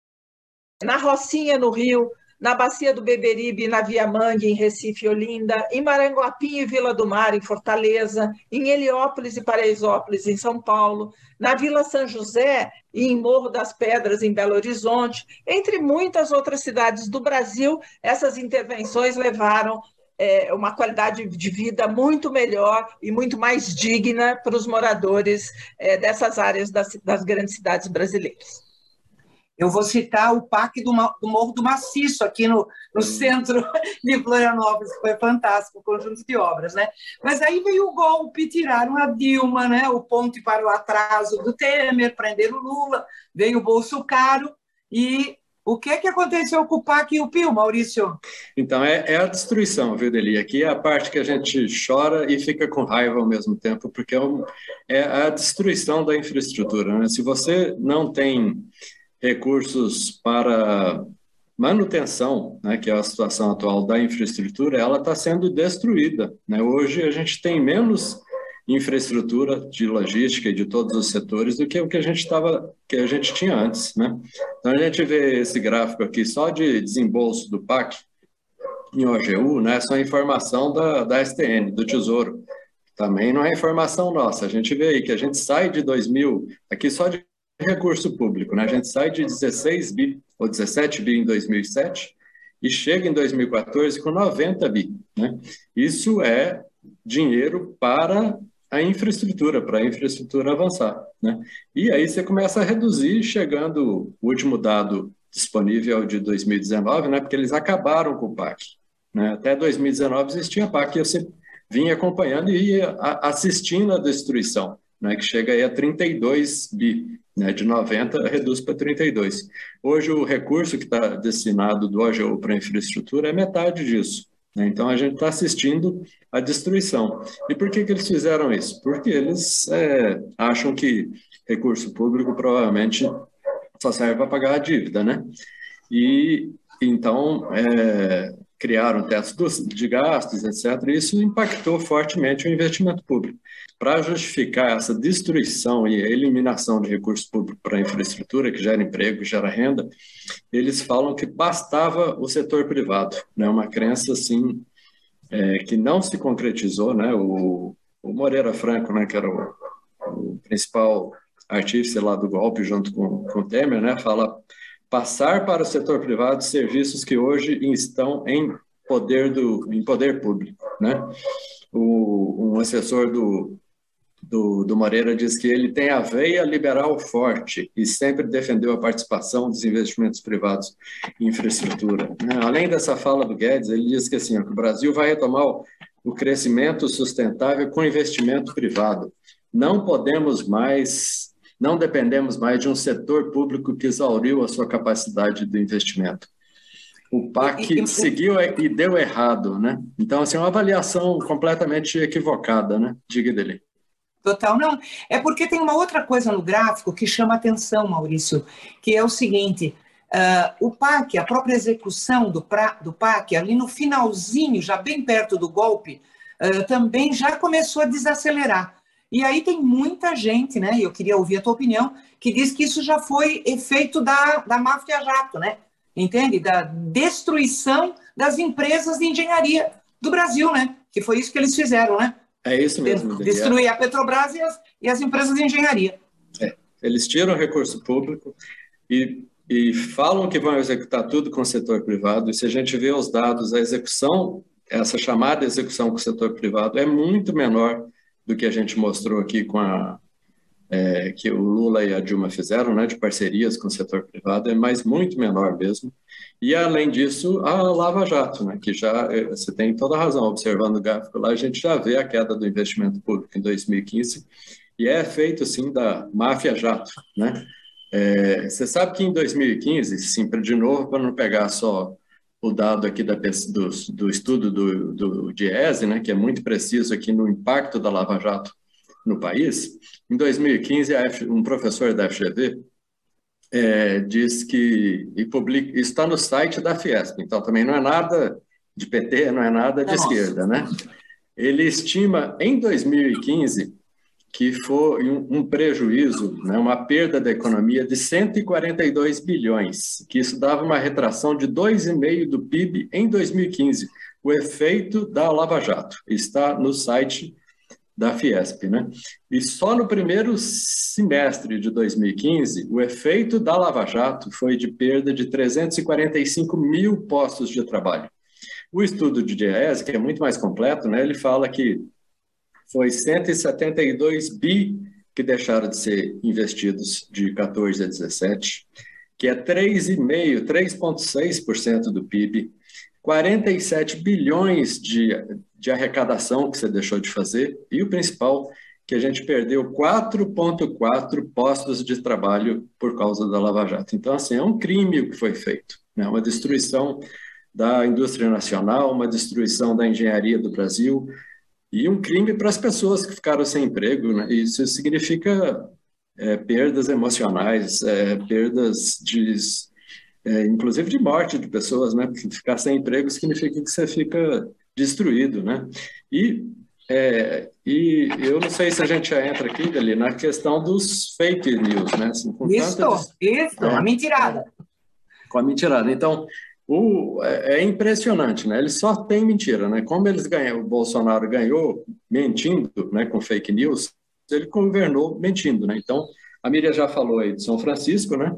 na Rocinha, no Rio, na Bacia do Beberibe, na Via Mangue, em Recife e Olinda, em Maranguape e Vila do Mar, em Fortaleza, em Heliópolis e Paraisópolis, em São Paulo, na Vila São José e em Morro das Pedras, em Belo Horizonte, entre muitas outras cidades do Brasil, essas intervenções levaram é, uma qualidade de vida muito melhor e muito mais digna para os moradores é, dessas áreas das, das grandes cidades brasileiras. Eu vou citar o Parque do, do Morro do Maciço, aqui no, no centro de Florianópolis, que foi fantástico, o conjunto de obras. Né? Mas aí veio o golpe, tiraram a Dilma, né? o ponto para o atraso do Temer, prenderam o Lula, veio o bolso caro, e o que, que aconteceu com o PAC e o PIO, Maurício? Então, é, é, a destruição, viu, Deli? Aqui é a parte que a gente chora e fica com raiva ao mesmo tempo, porque é, um, é a destruição da infraestrutura. Né? Se você não tem recursos para manutenção, né, que é a situação atual da infraestrutura, ela está sendo destruída. Né? Hoje a gente tem menos infraestrutura de logística e de todos os setores do que o que a gente estava, que a gente tinha antes, né? Então a gente vê esse gráfico aqui só de desembolso do PAC em OGU, né? É informação da, da STN, do Tesouro. Também não é informação nossa. A gente vê aí que a gente sai de 2000, aqui só de recurso público. Né? A gente sai de 16 bi ou 17 bi em 2007 e chega em 2014 com 90 bi. Né? Isso é dinheiro para a infraestrutura, para a infraestrutura avançar. Né? E aí você começa a reduzir, chegando, o último dado disponível de 2019, né? porque eles acabaram com o PAC. Né? Até 2019 existia PAC e você vinha acompanhando e ia assistindo a destruição, né? que chega aí a 32 bi né, de 90 reduz para 32. Hoje o recurso que está destinado do OGU para infraestrutura é metade disso. Né? Então a gente está assistindo à destruição. E por que, que eles fizeram isso? Porque eles é, acham que recurso público provavelmente só serve para pagar a dívida, né? E então é, criaram testes de gastos, etc. E isso impactou fortemente o investimento público. Para justificar essa destruição e eliminação de recursos públicos para a infraestrutura, que gera emprego, gera renda, eles falam que bastava o setor privado. Né? Uma crença assim é, que não se concretizou. Né? O, o Moreira Franco, né, que era o, o principal artífice lá do golpe, junto com, com o Temer, né, fala passar para o setor privado serviços que hoje estão em poder do em poder público, né? O, um assessor do, do, do Moreira diz que ele tem a veia liberal forte e sempre defendeu a participação dos investimentos privados em infraestrutura. Né? Além dessa fala do Guedes, ele diz que assim, o Brasil vai retomar o, o crescimento sustentável com investimento privado. Não podemos mais não dependemos mais de um setor público que exauriu a sua capacidade de investimento. O PAC e, e, seguiu e deu errado, né? Então, assim, é uma avaliação completamente equivocada, né? Diga dele. Total, não. É porque tem uma outra coisa no gráfico que chama atenção, Maurício, que é o seguinte: uh, o PAC, a própria execução do, pra, do PAC, ali no finalzinho, já bem perto do golpe, uh, também já começou a desacelerar. E aí tem muita gente, né? E eu queria ouvir a tua opinião, que diz que isso já foi efeito da, da máfia jato, né? Entende? Da destruição das empresas de engenharia do Brasil, né? Que foi isso que eles fizeram, né? É isso mesmo. Destruir a Petrobras e as, e as empresas de engenharia. É. Eles tiram recurso público e, e falam que vão executar tudo com o setor privado. E se a gente vê os dados, a execução essa chamada execução com o setor privado é muito menor do que a gente mostrou aqui com a é, que o Lula e a Dilma fizeram, né, de parcerias com o setor privado, é mais muito menor mesmo. E além disso, a Lava Jato, né, que já é, você tem toda a razão observando o gráfico lá, a gente já vê a queda do investimento público em 2015 e é feito sim da máfia jato, né? É, você sabe que em 2015, sim, de novo, para não pegar só o dado aqui da, do, do estudo do, do DIESE, né, que é muito preciso aqui no impacto da Lava Jato no país, em 2015, um professor da FGV é, diz que, e publica, está no site da Fiesp, então também não é nada de PT, não é nada de é esquerda, nossa. né? Ele estima em 2015 que foi um, um prejuízo, né, uma perda da economia de 142 bilhões, que isso dava uma retração de 2,5% do PIB em 2015. O efeito da Lava Jato está no site da Fiesp, né? E só no primeiro semestre de 2015, o efeito da Lava Jato foi de perda de 345 mil postos de trabalho. O estudo de DIES, que é muito mais completo, né, ele fala que foi 172 bi que deixaram de ser investidos de 14 a 17, que é 3,5%, 3,6% do PIB, 47 bilhões de, de arrecadação que você deixou de fazer, e o principal, que a gente perdeu 4,4 postos de trabalho por causa da Lava Jato. Então, assim, é um crime o que foi feito, né? uma destruição da indústria nacional, uma destruição da engenharia do Brasil, e um crime para as pessoas que ficaram sem emprego. Né? Isso significa é, perdas emocionais, é, perdas de, é, inclusive de morte de pessoas, né? Porque ficar sem emprego significa que você fica destruído, né? E é, e eu não sei se a gente já entra aqui, ali na questão dos fake news, né? Assim, isso, de, isso, é, a mentirada. Com a mentirada. Então, o, é, é, impressionante, né? Eles só têm mentira, né? Como eles ganham, o Bolsonaro ganhou mentindo, né, com fake news, ele governou mentindo, né? Então, a Miriam já falou aí de São Francisco, né?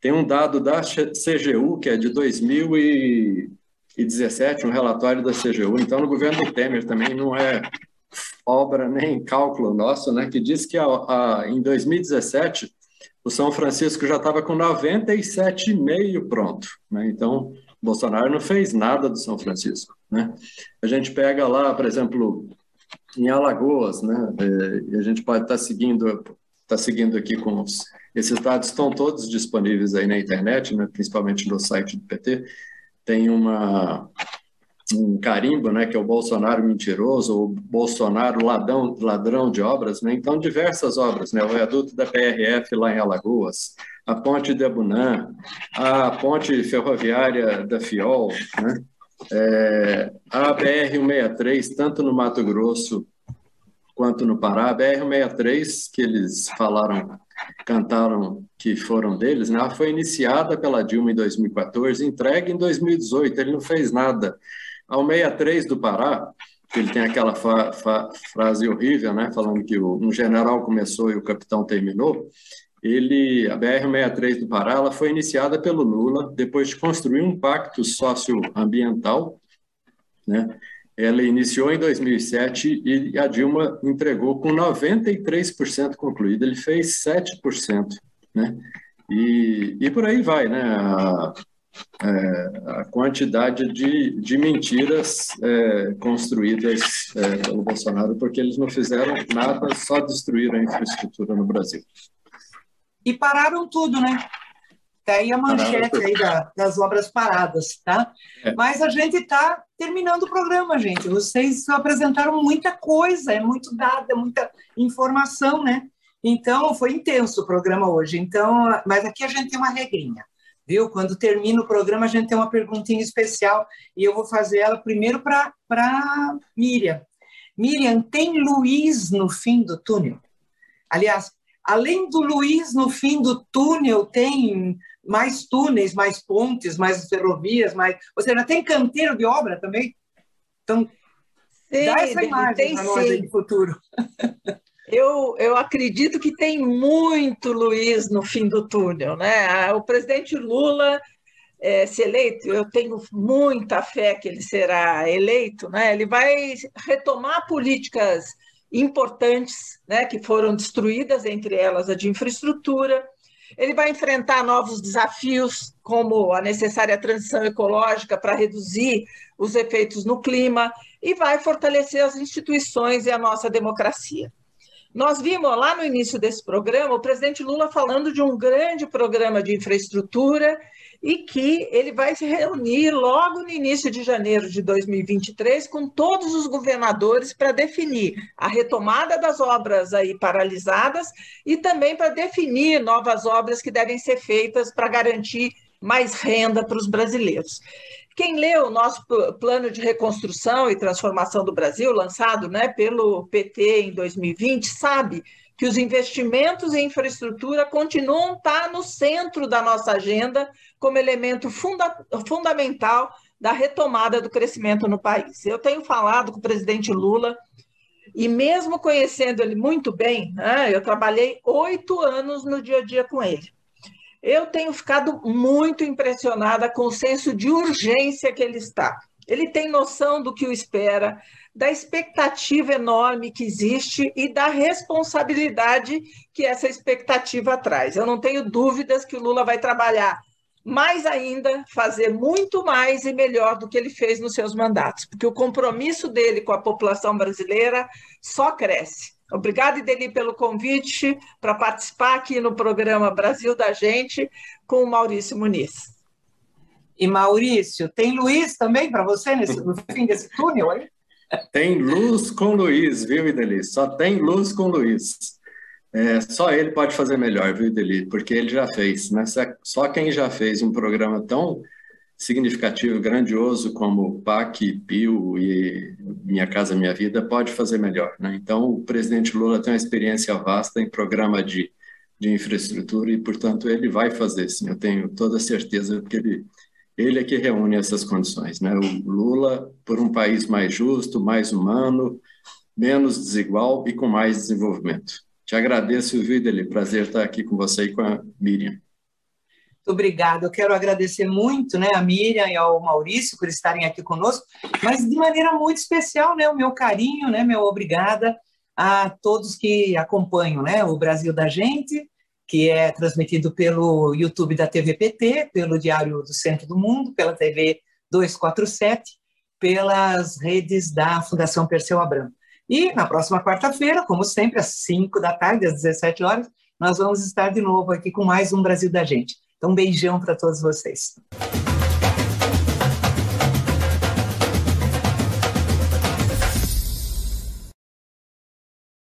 Tem um dado da CGU, que é de 2017, um relatório da CGU. Então, no governo do Temer também não é obra nem cálculo nosso, né? Que diz que a, a, em 2017 o São Francisco já estava com 97,5 pronto, né? Então, Bolsonaro não fez nada do São Francisco, né? A gente pega lá, por exemplo, em Alagoas, né? É, a gente pode estar tá seguindo, tá seguindo aqui com os, esses dados estão todos disponíveis aí na internet, né? Principalmente no site do PT. Tem uma um carimbo, né, que é o Bolsonaro mentiroso, o Bolsonaro ladrão, ladrão de obras, né? Então diversas obras, né? O viaduto da PRF lá em Alagoas, a ponte de Abunã, a ponte ferroviária da Fiol, né? É, a BR-163, tanto no Mato Grosso quanto no Pará, a BR-163, que eles falaram, cantaram que foram deles, né? foi iniciada pela Dilma em 2014, entregue em 2018, ele não fez nada. Ao 63 do Pará, ele tem aquela frase horrível, né, falando que o, um general começou e o capitão terminou, ele, a BR-63 do Pará ela foi iniciada pelo Lula depois de construir um pacto socioambiental. Né? Ela iniciou em 2007 e a Dilma entregou com 93% concluída. Ele fez 7%. Né? E, e por aí vai. Né? A, é, a quantidade de, de mentiras é, construídas é, pelo Bolsonaro, porque eles não fizeram nada, só destruíram a infraestrutura no Brasil. E pararam tudo, né? Tá aí a manchete aí da, das obras paradas, tá? É. Mas a gente está terminando o programa, gente. Vocês apresentaram muita coisa, é muito dado, é muita informação, né? Então, foi intenso o programa hoje. Então, mas aqui a gente tem uma regrinha, viu? Quando termina o programa, a gente tem uma perguntinha especial e eu vou fazer ela primeiro para Miriam. Miriam, tem Luiz no fim do túnel? Aliás, Além do Luiz, no fim do túnel, tem mais túneis, mais pontes, mais ferrovias, mais. Ou seja, tem canteiro de obra também? Então, sim, dá essa imagem para nós aí futuro. Eu, eu acredito que tem muito Luiz no fim do túnel, né? O presidente Lula é, se eleito, eu tenho muita fé que ele será eleito, né? ele vai retomar políticas importantes né, que foram destruídas, entre elas a de infraestrutura. Ele vai enfrentar novos desafios, como a necessária transição ecológica para reduzir os efeitos no clima, e vai fortalecer as instituições e a nossa democracia. Nós vimos lá no início desse programa o presidente Lula falando de um grande programa de infraestrutura e que ele vai se reunir logo no início de janeiro de 2023 com todos os governadores para definir a retomada das obras aí paralisadas e também para definir novas obras que devem ser feitas para garantir mais renda para os brasileiros. Quem leu o nosso plano de reconstrução e transformação do Brasil, lançado né, pelo PT em 2020, sabe que os investimentos em infraestrutura continuam a estar no centro da nossa agenda como elemento funda fundamental da retomada do crescimento no país. Eu tenho falado com o presidente Lula e mesmo conhecendo ele muito bem, né, eu trabalhei oito anos no dia a dia com ele. Eu tenho ficado muito impressionada com o senso de urgência que ele está. Ele tem noção do que o espera, da expectativa enorme que existe e da responsabilidade que essa expectativa traz. Eu não tenho dúvidas que o Lula vai trabalhar mais ainda, fazer muito mais e melhor do que ele fez nos seus mandatos, porque o compromisso dele com a população brasileira só cresce. Obrigada, Ideli, pelo convite para participar aqui no programa Brasil da Gente com o Maurício Muniz. E Maurício, tem Luiz também para você nesse, no fim desse túnel aí? Tem luz com Luiz, viu, Ideli? Só tem luz com Luiz. É, só ele pode fazer melhor, viu, Ideli? Porque ele já fez. Né? Só quem já fez um programa tão significativo, grandioso como PAC, PIO e Minha Casa Minha Vida pode fazer melhor. Né? Então, o presidente Lula tem uma experiência vasta em programa de, de infraestrutura e, portanto, ele vai fazer, sim. Eu tenho toda certeza, porque ele ele é que reúne essas condições, né? O Lula por um país mais justo, mais humano, menos desigual e com mais desenvolvimento. Te agradeço, Videli, prazer estar aqui com você e com a Miriam. Muito obrigada. Eu quero agradecer muito, né, a Miriam e ao Maurício por estarem aqui conosco, mas de maneira muito especial, né, o meu carinho, né, meu obrigada a todos que acompanham, né, o Brasil da Gente, que é transmitido pelo YouTube da TVPT, pelo Diário do Centro do Mundo, pela TV 247, pelas redes da Fundação Perseu Abramo. E na próxima quarta-feira, como sempre, às 5 da tarde, às 17 horas, nós vamos estar de novo aqui com mais um Brasil da Gente. Então, um beijão para todos vocês.